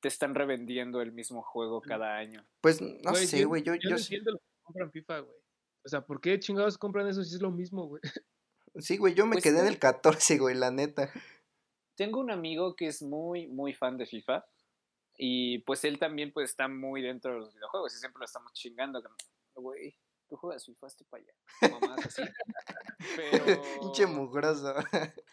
te están revendiendo el mismo juego cada año. Pues no sé, güey. Yo, yo entiendo los que compran FIFA, güey. O sea, ¿por qué chingados compran eso si es lo mismo, güey? sí, güey. Yo me Pues quedé en sí. el 14, güey, la neta. Tengo un amigo que es muy, muy fan de FIFA y pues él también pues está muy dentro de los videojuegos y siempre lo estamos chingando. Güey, tú juegas FIFA, este para allá. Mamás así. Pero Pinche mugroso.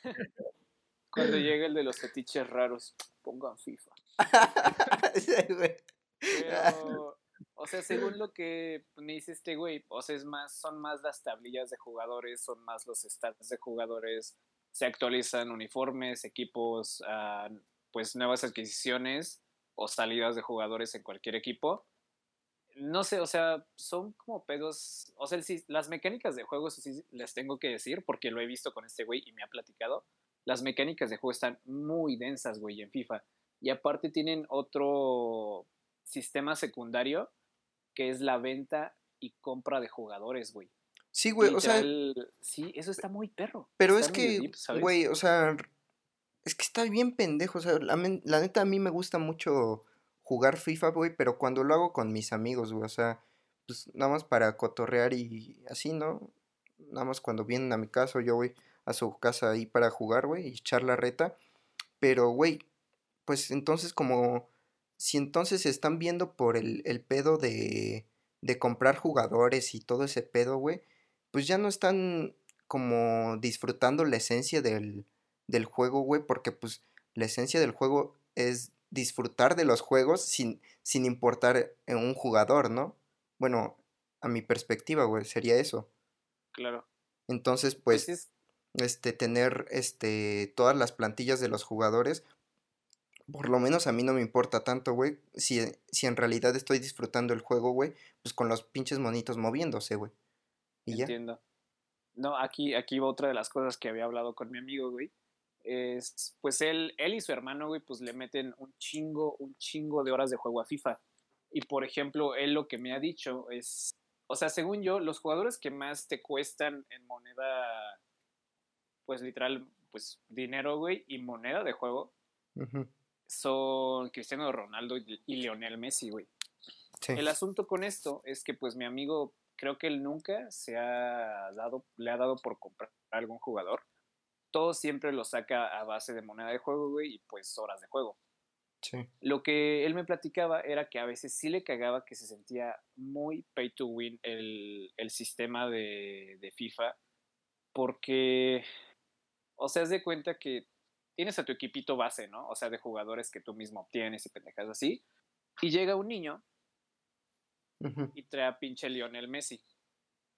cuando llega el de los fetiches raros, pongan FIFA. Pero, o sea, según lo que me dice este güey, o sea, es más, son más las tablillas de jugadores, son más los stats de jugadores, se actualizan uniformes, equipos, ah, pues nuevas adquisiciones o salidas de jugadores en cualquier equipo. No sé, o sea, son como pedos, o sea, sí, las mecánicas de juego, eso sí les tengo que decir, porque lo he visto con este güey y me ha platicado, las mecánicas de juego están muy densas, güey, en FIFA. Y aparte tienen otro sistema secundario que es la venta y compra de jugadores, güey. Sí, güey. O sea, sí, eso está muy perro. pero está es que, güey, o sea, es que está bien pendejo. O sea, la, la neta a mí me gusta mucho jugar FIFA, güey, pero cuando lo hago con mis amigos, güey, o sea, pues nada más para cotorrear y así, ¿no? Nada más cuando vienen a mi casa yo voy a su casa ahí para jugar, güey, y echar la reta. Pero, güey, pues entonces como, si entonces se están viendo por el, el pedo de, de comprar jugadores y todo ese pedo, güey, pues ya no están como disfrutando la esencia del, del juego, güey, porque pues la esencia del juego es disfrutar de los juegos sin, sin importar en un jugador, ¿no? Bueno, a mi perspectiva, güey, sería eso. Claro. Entonces, Pues, pues, es, este, tener este, todas las plantillas de los jugadores, por lo menos a mí no me importa tanto, güey, si, si en realidad estoy disfrutando el juego, güey, pues con los pinches monitos moviéndose, güey. Y ya. entiendo. No, aquí, aquí va otra de las cosas que había hablado con mi amigo, güey. Es, pues él, él y su hermano, güey, pues le meten un chingo, un chingo de horas de juego a FIFA. Y por ejemplo, él lo que me ha dicho es, o sea, según yo, los jugadores que más te cuestan en moneda, pues literal, pues dinero, güey, y moneda de juego, son Cristiano Ronaldo y y Lionel Messi, güey. Sí. El asunto con esto es que pues mi amigo creo que él nunca se ha dado, le ha dado por comprar a algún jugador. Todo siempre lo saca a base de moneda de juego, güey, y pues horas de juego. Sí. Lo que él me platicaba era que a veces sí le cagaba que se sentía muy pay to win el, el sistema de, de FIFA, porque, o sea, haz de cuenta que tienes a tu equipito base, ¿no? O sea, de jugadores que tú mismo obtienes y pendejas así, y llega un niño y trae a pinche Lionel Messi.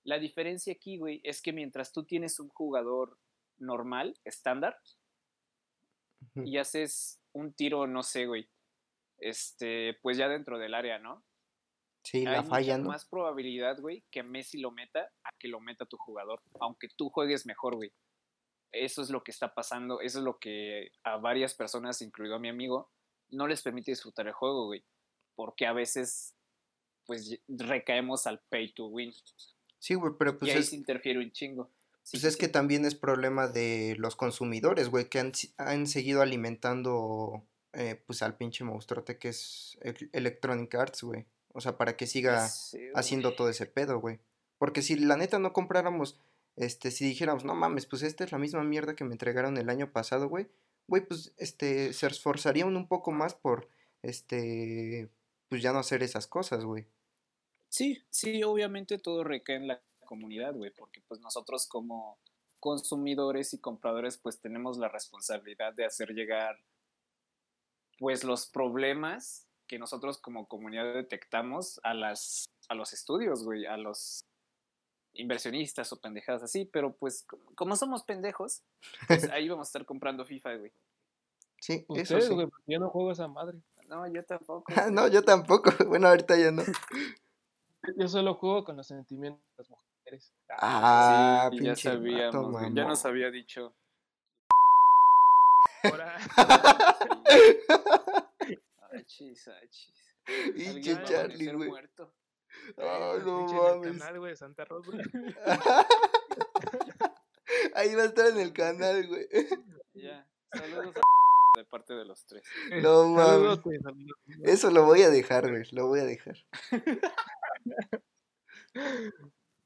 La diferencia aquí, güey, es que mientras tú tienes un jugador normal, estándar, y haces un tiro, no sé, güey, este, pues ya dentro del área, ¿no? Sí, Hay la falla, mucha ¿no? más probabilidad, güey, que Messi lo meta a que lo meta tu jugador, aunque tú juegues mejor, güey. Eso es lo que está pasando, eso es lo que a varias personas, incluido a mi amigo, no les permite disfrutar el juego, güey. Porque a veces, pues, y- recaemos al pay to win. Sí, güey, pero y pues ahí es, se interfiere un chingo. Pues es que también es problema de los consumidores, güey, que han, han seguido alimentando eh, pues al pinche monstruote que es el- Electronic Arts, güey. O sea, para que siga Sí, haciendo todo ese pedo, güey. Porque si la neta no compráramos, este, si dijéramos, no mames, pues esta es la misma mierda que me entregaron el año pasado, güey, güey, pues, este, se esforzarían un poco más por, este, pues ya no hacer esas cosas, güey. Sí, sí, obviamente todo recae en la comunidad, güey, porque pues nosotros como consumidores y compradores pues tenemos la responsabilidad de hacer llegar pues los problemas que nosotros como comunidad detectamos a las a los estudios, güey, a los inversionistas o pendejadas así, pero pues como, somos pendejos, pues ahí vamos a estar comprando FIFA, güey. Sí, eso sí. güey, porque yo no juego esa madre. No, yo tampoco. Ah, no, yo tampoco. Bueno, ahorita ya no. Yo solo juego con los sentimientos de las mujeres. Ah, Sí, ya pinche sabíamos, vato, güey, ya nos había dicho. Ahora, Achis, achis. A Charlie, güey. muerto. Ah, el no pinche en el mames. canal, güey, de Santa Rosa. Ahí va a estar en el canal, güey. Ya. Saludos a de parte de los tres. No mames. Eso lo voy a dejar, güey. Lo voy a dejar.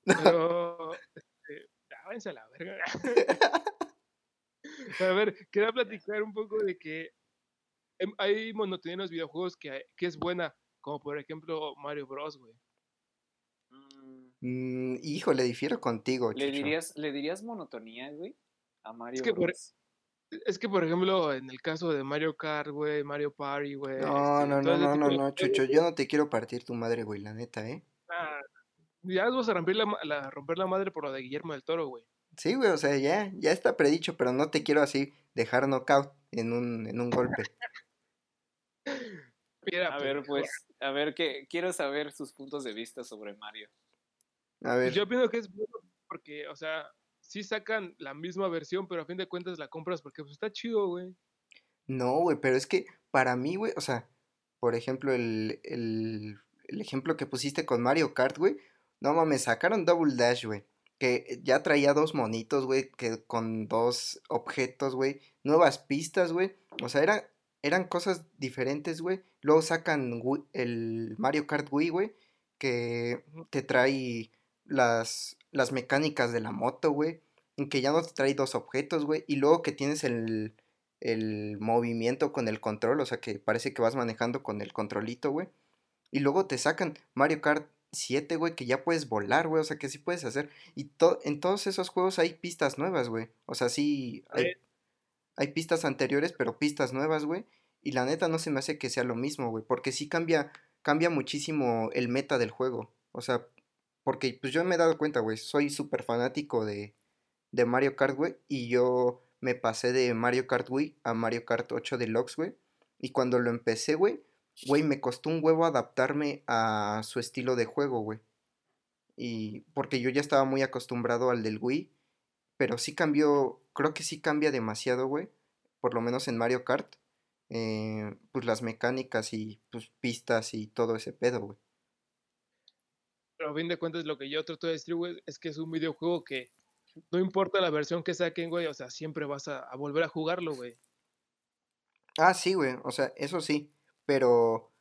Pero, este, ya, váyanse a la verga. A ver, quería platicar un poco de que em- hay monotonía en los videojuegos que, hay- que es buena, como por ejemplo Mario Bros, güey. Mm, Mm, híjole, difiero contigo, ¿Le Chucho. dirías, ¿Le dirías monotonía, güey? A Mario que por- Bros. Es que, por ejemplo, en el caso de Mario Kart, güey, Mario Party, güey. No, este, no, no, no, no, de no, Chucho. Yo no te quiero partir tu madre, güey, la neta, ¿eh? Ya vas a romper la, romper la madre por lo de Guillermo del Toro, güey. Sí, güey, o sea, ya, ya está predicho, pero no te quiero así dejar knockout en un, en un golpe. Mira, A ver, pues, a ver, que quiero saber sus puntos de vista sobre Mario. A ver, Yo pienso que es bueno porque, o sea, sí sacan la misma versión, pero a fin de cuentas la compras porque pues está chido, güey. no, güey, pero es que para mí, güey, o sea, por ejemplo, el, el, el ejemplo que pusiste con Mario Kart, güey, no mames, sacaron Double Dash, güey, que ya traía dos monitos, güey, que con dos objetos, güey, nuevas pistas, güey, o sea, era, eran cosas diferentes, güey. Luego sacan el Mario Kart Wii, güey, que te trae las, las mecánicas de la moto, güey, que ya no te trae dos objetos, güey, y luego que tienes el, el movimiento con el control, o sea, que parece que vas manejando con el controlito, güey. Y luego te sacan Mario Kart 7, güey, que ya puedes volar, güey, o sea, que sí puedes hacer. Y to- en todos esos juegos hay pistas nuevas, güey. O sea, sí, hay, hay pistas anteriores, pero pistas nuevas, güey. Y la neta no se me hace que sea lo mismo, güey, porque sí cambia, cambia muchísimo el meta del juego. O sea, porque pues yo me he dado cuenta, güey, soy súper fanático de, de Mario Kart, güey, y yo me pasé de Mario Kart Wii a Mario Kart 8 Deluxe, güey. Y cuando lo empecé, güey, güey, me costó un huevo adaptarme a su estilo de juego, güey. Y porque yo ya estaba muy acostumbrado al del Wii, pero sí cambió, creo que sí cambia demasiado, güey, por lo menos en Mario Kart. eh, pues las mecánicas y pues pistas y todo ese pedo, güey. Pero a fin de cuentas lo que yo trato de decir, güey, es que es un videojuego que no importa la versión que saquen, güey, o sea, siempre vas a, a volver a jugarlo, güey. Ah, sí, güey, o sea, eso sí, pero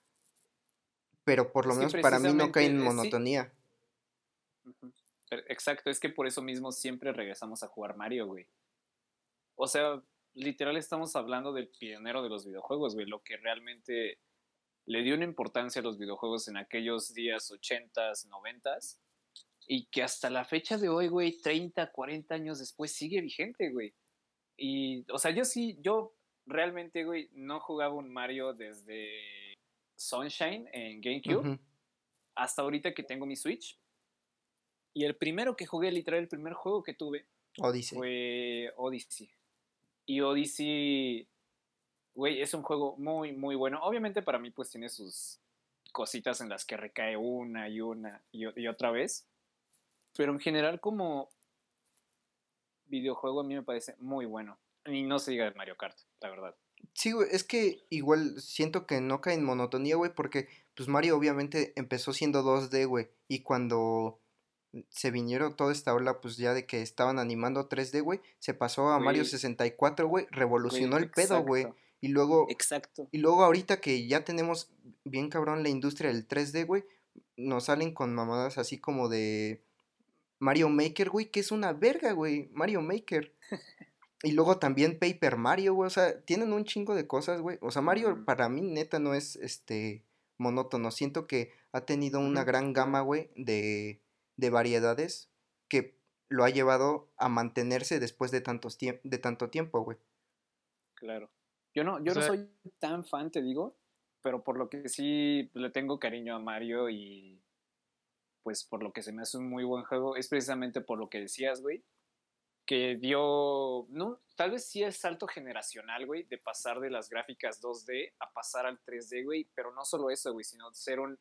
pero por lo menos para mí no cae en eh, sí. monotonía. Exacto, es que por eso mismo siempre regresamos a jugar Mario, güey. O sea, literal estamos hablando del pionero de los videojuegos, güey, lo que realmente le dio una importancia a los videojuegos en aquellos días 80s, 90s, y que hasta la fecha de hoy, güey, 30, 40 años después sigue vigente, güey. Y, o sea, yo sí, yo realmente, güey, no jugaba un Mario desde Sunshine en GameCube hasta ahorita que tengo mi Switch. Y el primero que jugué, literal, el primer juego que tuve Odyssey. fue Odyssey. Y Odyssey, güey, es un juego muy, muy bueno. Obviamente para mí pues tiene sus cositas en las que recae una y una y, y otra vez. Pero en general como videojuego a mí me parece muy bueno. Y no se diga de Mario Kart, la verdad. Sí, güey, es que igual siento que no cae en monotonía, güey, porque pues Mario obviamente empezó siendo 2D, güey, y cuando se vinieron toda esta ola, pues ya de que estaban animando 3D, güey, se pasó a Mario Güey. 64, güey, revolucionó el pedo, güey, y luego, Exacto. y luego ahorita que ya tenemos bien cabrón la industria del 3D, güey, nos salen con mamadas así como de Mario Maker, güey, que es una verga, güey, Mario Maker. Y luego también Paper Mario, güey, o sea, tienen un chingo de cosas, güey. O sea, Mario para mí neta no es este monótono. Siento que ha tenido una gran gama, güey, de, de variedades que lo ha llevado a mantenerse después de tantos tiemp- de tanto tiempo, güey. Claro. Yo no, yo O no soy tan fan, te digo, pero por lo que sí le tengo cariño a Mario y pues por lo que se me hace un muy buen juego, es precisamente por lo que decías, güey, que dio, no, tal vez sí es salto generacional, güey, de pasar de las gráficas 2D a pasar al 3D, güey, pero no solo eso, güey, sino ser un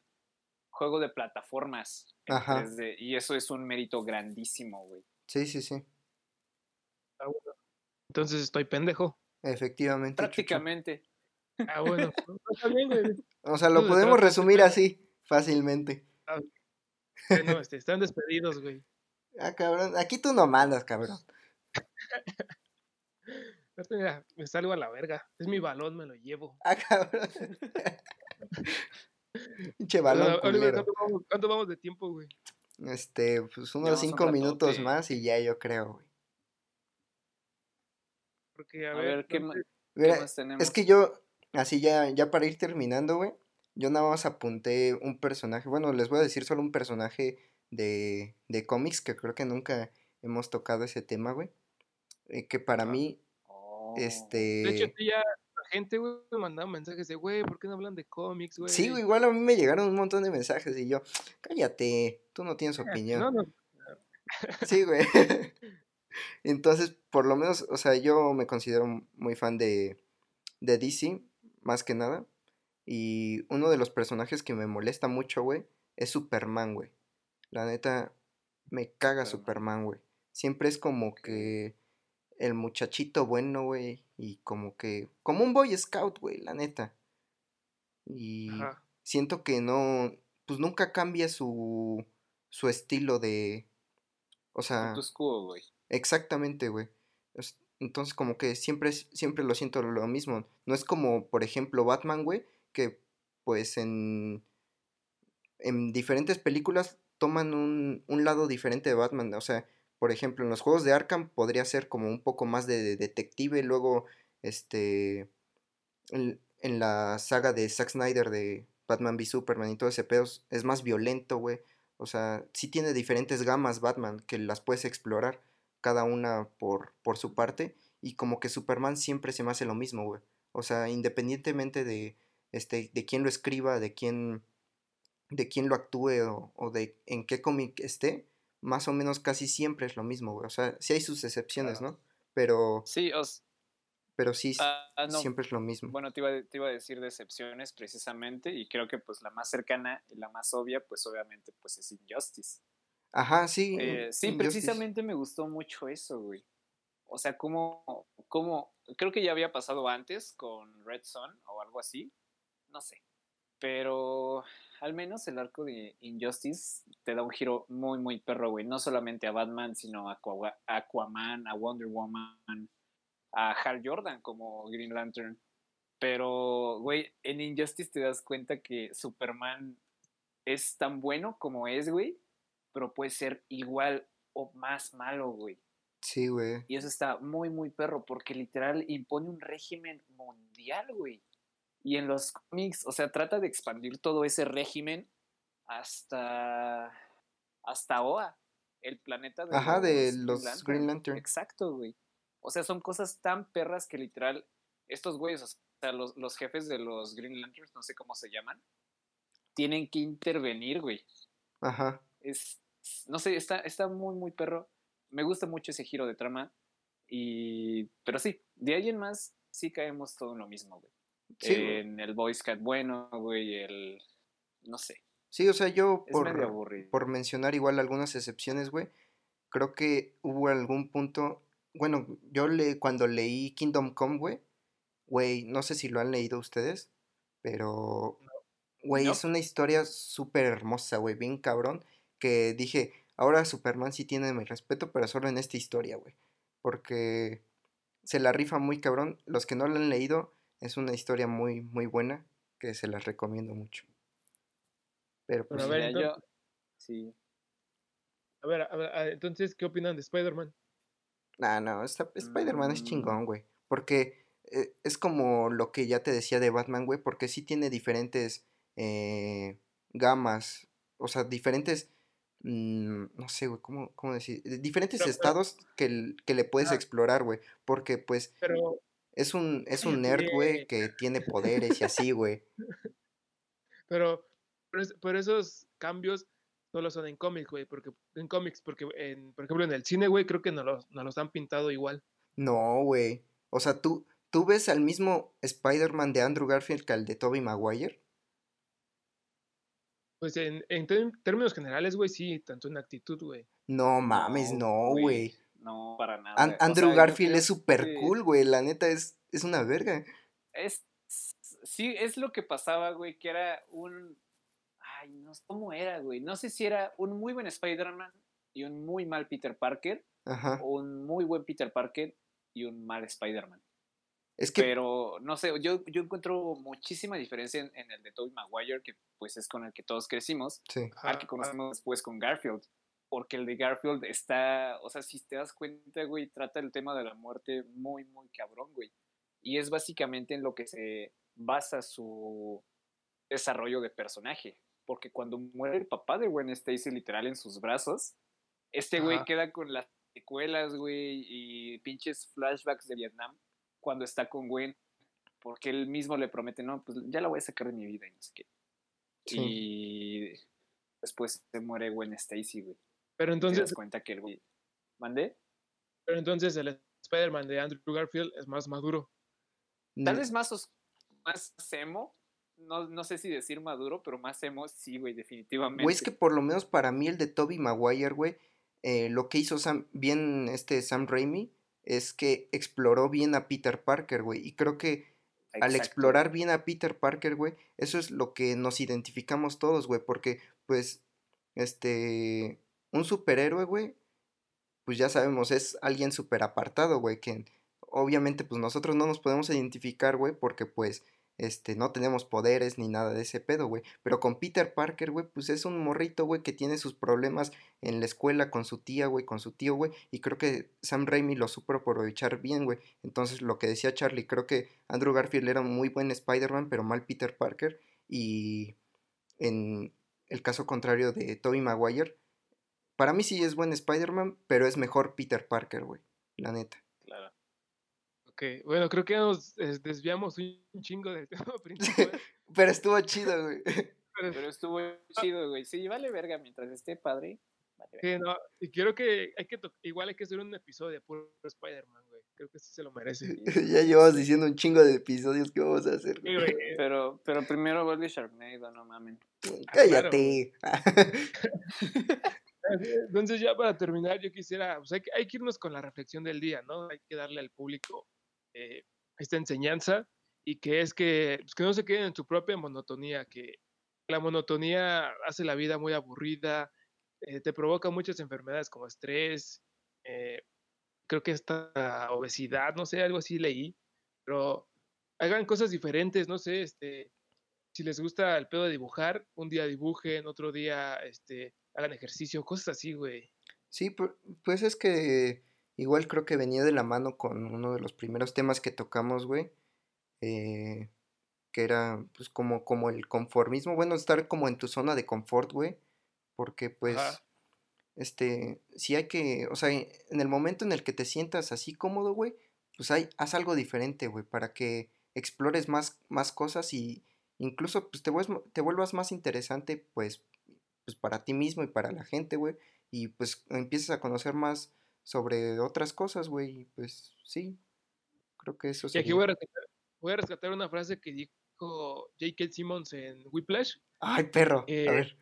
juego de plataformas en Ajá. 3D, y eso es un mérito grandísimo, güey. Sí, sí, sí. Ah, bueno. Entonces estoy pendejo. Efectivamente. Chucho. Prácticamente. Ah, bueno. no. O sea, lo podemos resumir así, fácilmente. Bueno, este, están despedidos, güey. Ah, cabrón. Aquí tú no mandas, cabrón. Me salgo a la verga. Es mi balón, me lo llevo. Ah, cabrón. Pinche Bueno, balón culero. ¿cuánto, vamos, cuánto vamos de tiempo, güey? Este, pues unos Llevamos un cinco minutos ratote. más y ya yo creo, güey. Porque, a, A ver, ver, ¿qué, más tenemos? Es que yo, así ya, ya para ir terminando, güey, yo nada más apunté un personaje, bueno, les voy a decir solo un personaje de, de cómics que creo que nunca hemos tocado ese tema, güey. Eh, que para Ajá. mí, Oh. De este... hecho, sí, ya la gente, güey, me mandaba mensajes de, güey, ¿por qué no hablan de cómics, güey? Sí, güey, igual a mí me llegaron un montón de mensajes y yo, cállate, tú no tienes opinión. No, no, Sí, güey. Entonces, por lo menos, o sea, yo me considero muy fan de, de DC, más que nada. Y uno de los personajes que me molesta mucho, güey, es Superman, güey. La neta, me caga. Superman, güey. Siempre es como que el muchachito bueno, güey. Y como que, como un Boy Scout, güey, la neta. Y Ajá. siento que no, pues nunca cambia su, su estilo de, o sea, Status quo, güey. exactamente, güey. Es- Entonces como que siempre, siempre lo siento lo mismo. No es como, por ejemplo, Batman, güey, que pues en, en diferentes películas toman un, un lado diferente de Batman. O sea, por ejemplo, en los juegos de Arkham podría ser como un poco más de, de detective, luego, este, en, la saga de Zack Snyder de Batman v Superman y todo ese pedo es- es más violento, güey. O sea, sí tiene diferentes gamas Batman que las puedes explorar, cada una por, por su parte. Y como que Superman siempre se me hace lo mismo, güey. O sea, independientemente de, este, de quién lo escriba, de quién, de quién lo actúe o, o de en qué cómic esté, más o menos casi siempre es lo mismo, güey. O sea, sí hay sus excepciones. ¿no? Pero, Sí, os, pero sí, ah, ah, no, siempre es lo mismo. Bueno, te iba, a- te iba a decir de excepciones precisamente y creo que pues la más cercana y la más obvia pues obviamente pues es Injustice. Ajá, sí. Eh, sí, Injustice. precisamente me gustó mucho eso, güey. O sea, como, como, creo que ya había pasado antes con Red Son o algo así, no sé. Pero al menos el arco de Injustice te da un giro muy, muy perro, güey. No solamente a Batman, sino a Aqua- Aquaman, a Wonder Woman, a Hal Jordan como Green Lantern. Pero, güey, en Injustice te das cuenta que Superman es tan bueno como es, güey, pero puede ser igual o más malo, güey. Sí, güey. Y eso está muy, muy perro, porque literal impone un régimen mundial, güey. Y en los cómics, o sea, trata de expandir todo ese régimen hasta. hasta Oa, el planeta de Ajá, de Green los Lantern. Green Lantern. Exacto, güey. O sea, son cosas tan perras que literal, estos güeyes, o sea, los, los jefes de los Green Lanterns, no sé cómo se llaman, tienen que intervenir, güey. Ajá. Es, no sé, está, está muy, muy perro. Me gusta mucho ese giro de trama. Y, pero sí, de ahí en más, sí caemos todo en lo mismo, güey. Sí, en el voice cat bueno, güey, el... no sé, Sí, o sea, yo por, por mencionar igual algunas excepciones, güey, creo que hubo algún punto, bueno, yo le, cuando leí Kingdom Come, güey, güey, no sé si lo han leído ustedes, pero, güey, No. es una historia súper hermosa, güey, bien cabrón, que dije, ahora Superman sí tiene mi respeto, pero solo en esta historia, güey, porque se la rifa muy cabrón, los que no la han leído, es una historia muy, muy buena, que se las recomiendo mucho. Pero pues... Pero a ver, entonces- yo- sí. A ver, a ver, entonces, ¿qué opinan de Spider-Man? Nah, no, esta- Spider-Man es Mm. chingón, güey. Porque eh, es como lo que ya te decía de Batman, güey. Porque sí tiene diferentes eh, gamas. O sea, diferentes. mm, no sé, güey, ¿cómo, cómo decir? Diferentes Pero- pero- estados que, que le puedes Ah. explorar, güey. Porque, pues, Pero, es un, es un nerd, güey, que tiene poderes y así, güey. pero, pero, es- pero esos cambios solo son en cómics, güey, porque en cómics, porque en, por ejemplo en el cine, güey, creo que nos los, nos los han pintado igual. No, güey. O sea, tú, tú ves al mismo Spider-Man de Andrew Garfield que al de Tobey Maguire. Pues en, en términos generales, güey, sí, tanto en actitud, güey. No mames, no, güey. No, para nada. O Andrew sea, Garfield es súper que cool, güey. La neta es, es una verga. Es, sí, es lo que pasaba, güey, que era un... Ay, no sé cómo era, güey. No sé si era un muy buen Spider-Man y un muy mal Peter Parker, Ajá. o un muy buen Peter Parker y un mal Spider-Man. Es que, Pero, no sé, yo, yo encuentro muchísima diferencia en, en el de Tobey Maguire, que pues es con el que todos crecimos, sí. al que conocemos después con Garfield. Porque el de Garfield está, o sea, si te das cuenta, güey, trata el tema de la muerte muy, muy cabrón, güey. Y es básicamente en lo que se basa su desarrollo de personaje. Porque cuando muere el papá de Gwen Stacy literal en sus brazos, este güey queda con las secuelas, güey, y pinches flashbacks de Vietnam cuando está con Gwen. Porque él mismo le promete, no, pues ya la voy a sacar de mi vida y no sé qué. Sí. Y después se muere Gwen Stacy, güey. Pero Te entonces, das cuenta que el güey. ¿Mandé? pero entonces el Spider-Man de Andrew Garfield es más maduro. Tal Mm, vez más, os- más emo. No, no sé si decir maduro, pero más emo, sí, güey, definitivamente. Güey, es que por lo menos para mí el de Tobey Maguire, güey, eh, lo que hizo Sam, bien este Sam Raimi es que exploró bien a Peter Parker, güey. Y creo que al explorar bien a Peter Parker, güey, eso es lo que nos identificamos todos, güey, porque pues, este, un superhéroe, güey, pues ya sabemos, es alguien súper apartado, güey, que obviamente pues nosotros no nos podemos identificar, güey, porque pues, este, no tenemos poderes ni nada de ese pedo, güey, pero con Peter Parker, güey, pues es un morrito, güey, que tiene sus problemas en la escuela con su tía, güey, con su tío, güey, y creo que Sam Raimi lo supo aprovechar bien, güey, entonces lo que decía Charlie, creo que Andrew Garfield era un muy buen Spider-Man, pero mal Peter Parker, y en el caso contrario de Tobey Maguire, para mí sí es buen Spider-Man, pero es mejor Peter Parker, güey, la neta. Claro. Ok, bueno, creo que nos eh, desviamos un chingo del tema principal. Pero estuvo chido, güey. pero- Pero estuvo chido, güey. Sí, vale verga mientras esté padre. Vale verga. Sí, no, y creo que hay que igual hay que hacer un episodio de puro Spider-Man, güey. Creo que sí se lo merece. ya llevamos diciendo un chingo de episodios que vamos a hacer. Sí, güey. güey, Pero, pero primero vuelve Sharknado, no mamen. Cállate. Entonces ya para terminar, yo quisiera, pues hay que, hay que irnos con la reflexión del día, ¿no? Hay que darle al público eh, esta enseñanza y que es que, pues, que no se queden en su propia monotonía, que la monotonía hace la vida muy aburrida, eh, te provoca muchas enfermedades como estrés, eh, creo que esta obesidad, no sé, algo así leí, pero hagan cosas diferentes, no sé, este, si les gusta el pedo de dibujar, un día dibujen, otro día, este, hagan ejercicio, cosas así, güey. Sí, pu- pues es que igual creo que venía de la mano con uno de los primeros temas que tocamos, güey. eh, que era pues como, como el conformismo, bueno, estar como en tu zona de confort, güey. Porque pues, Ajá. este, si hay que, o sea, en el momento en el que te sientas así cómodo, güey, pues hay, haz algo diferente, güey, para que explores más, más cosas y incluso pues te vuelvas, te vuelvas más interesante, pues, pues para ti mismo y para la gente, güey y pues empiezas a conocer más sobre otras cosas, güey, y pues sí, Creo que eso Y aquí voy a rescatar, voy a rescatar una frase que dijo J.K. Simmons en Whiplash, Ay, perro. Eh, a ver.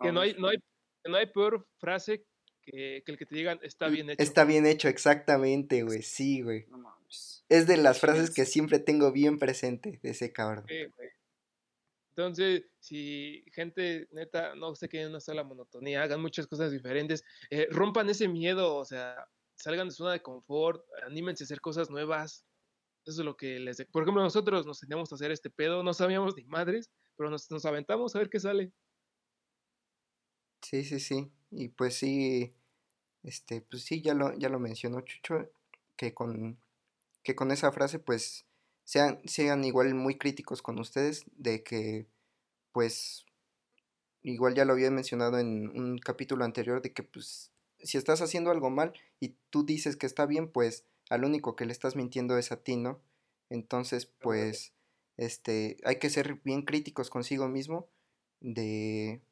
que no hay, no hay, que no hay peor frase que, que el que te digan está bien hecho. Está bien hecho, exactamente, güey. Sí, güey. No mames. Es de las frases que siempre tengo bien presente de ese cabrón. Sí, güey. Entonces, si gente neta no se queden en una sola monotonía, hagan muchas cosas diferentes, eh, rompan ese miedo, o sea, salgan de zona de confort, anímense a hacer cosas nuevas. Eso es lo que les... Por ejemplo, nosotros nos teníamos a hacer este pedo, no sabíamos ni madres, pero nos, nos aventamos a ver qué sale. Sí, sí, sí. Y pues sí, este, pues sí, ya lo, ya lo mencionó Chucho, que con, que con esa frase, pues, sean, sean igual muy críticos con ustedes, de que, pues, igual ya lo había mencionado en un capítulo anterior, de que, pues, si estás haciendo algo mal y tú dices que está bien, pues, al único que le estás mintiendo es a ti, ¿no? Entonces, pues, este, hay que ser bien críticos consigo mismo, de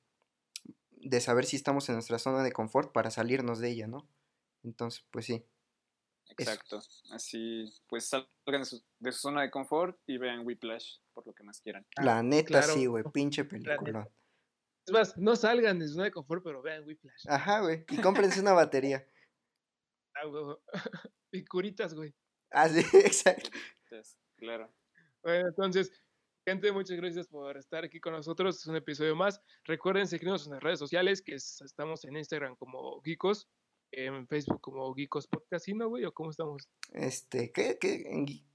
de saber si estamos en nuestra zona de confort para salirnos de ella, ¿no? Entonces, pues sí. Exacto. Así, pues salgan de su, de su zona de confort y vean Whiplash por lo que más quieran. La neta claro. sí, güey, pinche neta. película. Es más, no salgan de su zona de confort, pero vean Whiplash. Ajá, güey. Y cómprense una batería. Ah, y curitas, güey. Ah, sí, exacto. Entonces, claro. Bueno, entonces, gente, muchas gracias por estar aquí con nosotros. Es un episodio más. Recuerden seguirnos en las redes sociales, que es- estamos en Instagram como Geekos, en Facebook como Geekos Podcast, ¿sí, no, güey? ¿O cómo estamos? Este, ¿qué? qué?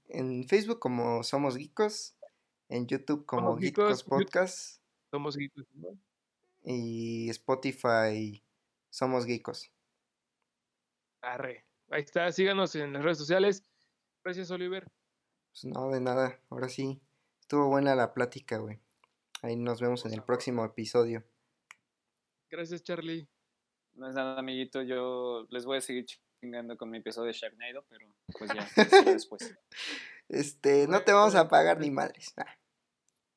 En, Facebook como Somos Geekos, en YouTube como Geekos. Podcast Somos Geekos, ¿no? y Spotify Somos Geekos. Arre. Ahí está, síganos en las redes sociales. Gracias, Oliver. Pues no, de nada. Ahora sí, estuvo buena la plática, güey. Ahí nos vemos en el próximo episodio. Gracias, Charlie. No es nada, amiguito. Yo les voy a seguir chingando con mi episodio de Sharknado, pero pues ya, después. Este, no te vamos a pagar ni madres. Ah,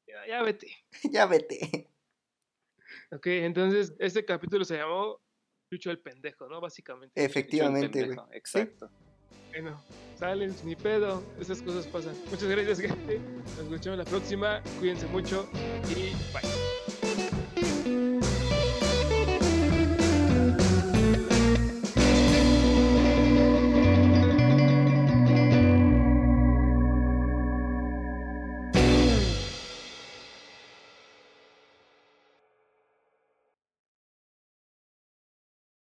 Ya, ya vete. ya vete. Ok, entonces, este capítulo se llamó Chucho el pendejo, ¿no? Básicamente. El Efectivamente, güey. pendejo, Exacto. Bueno, salen, ni pedo, esas cosas pasan. Muchas gracias, gente. Nos escuchamos la próxima. Cuídense mucho y bye.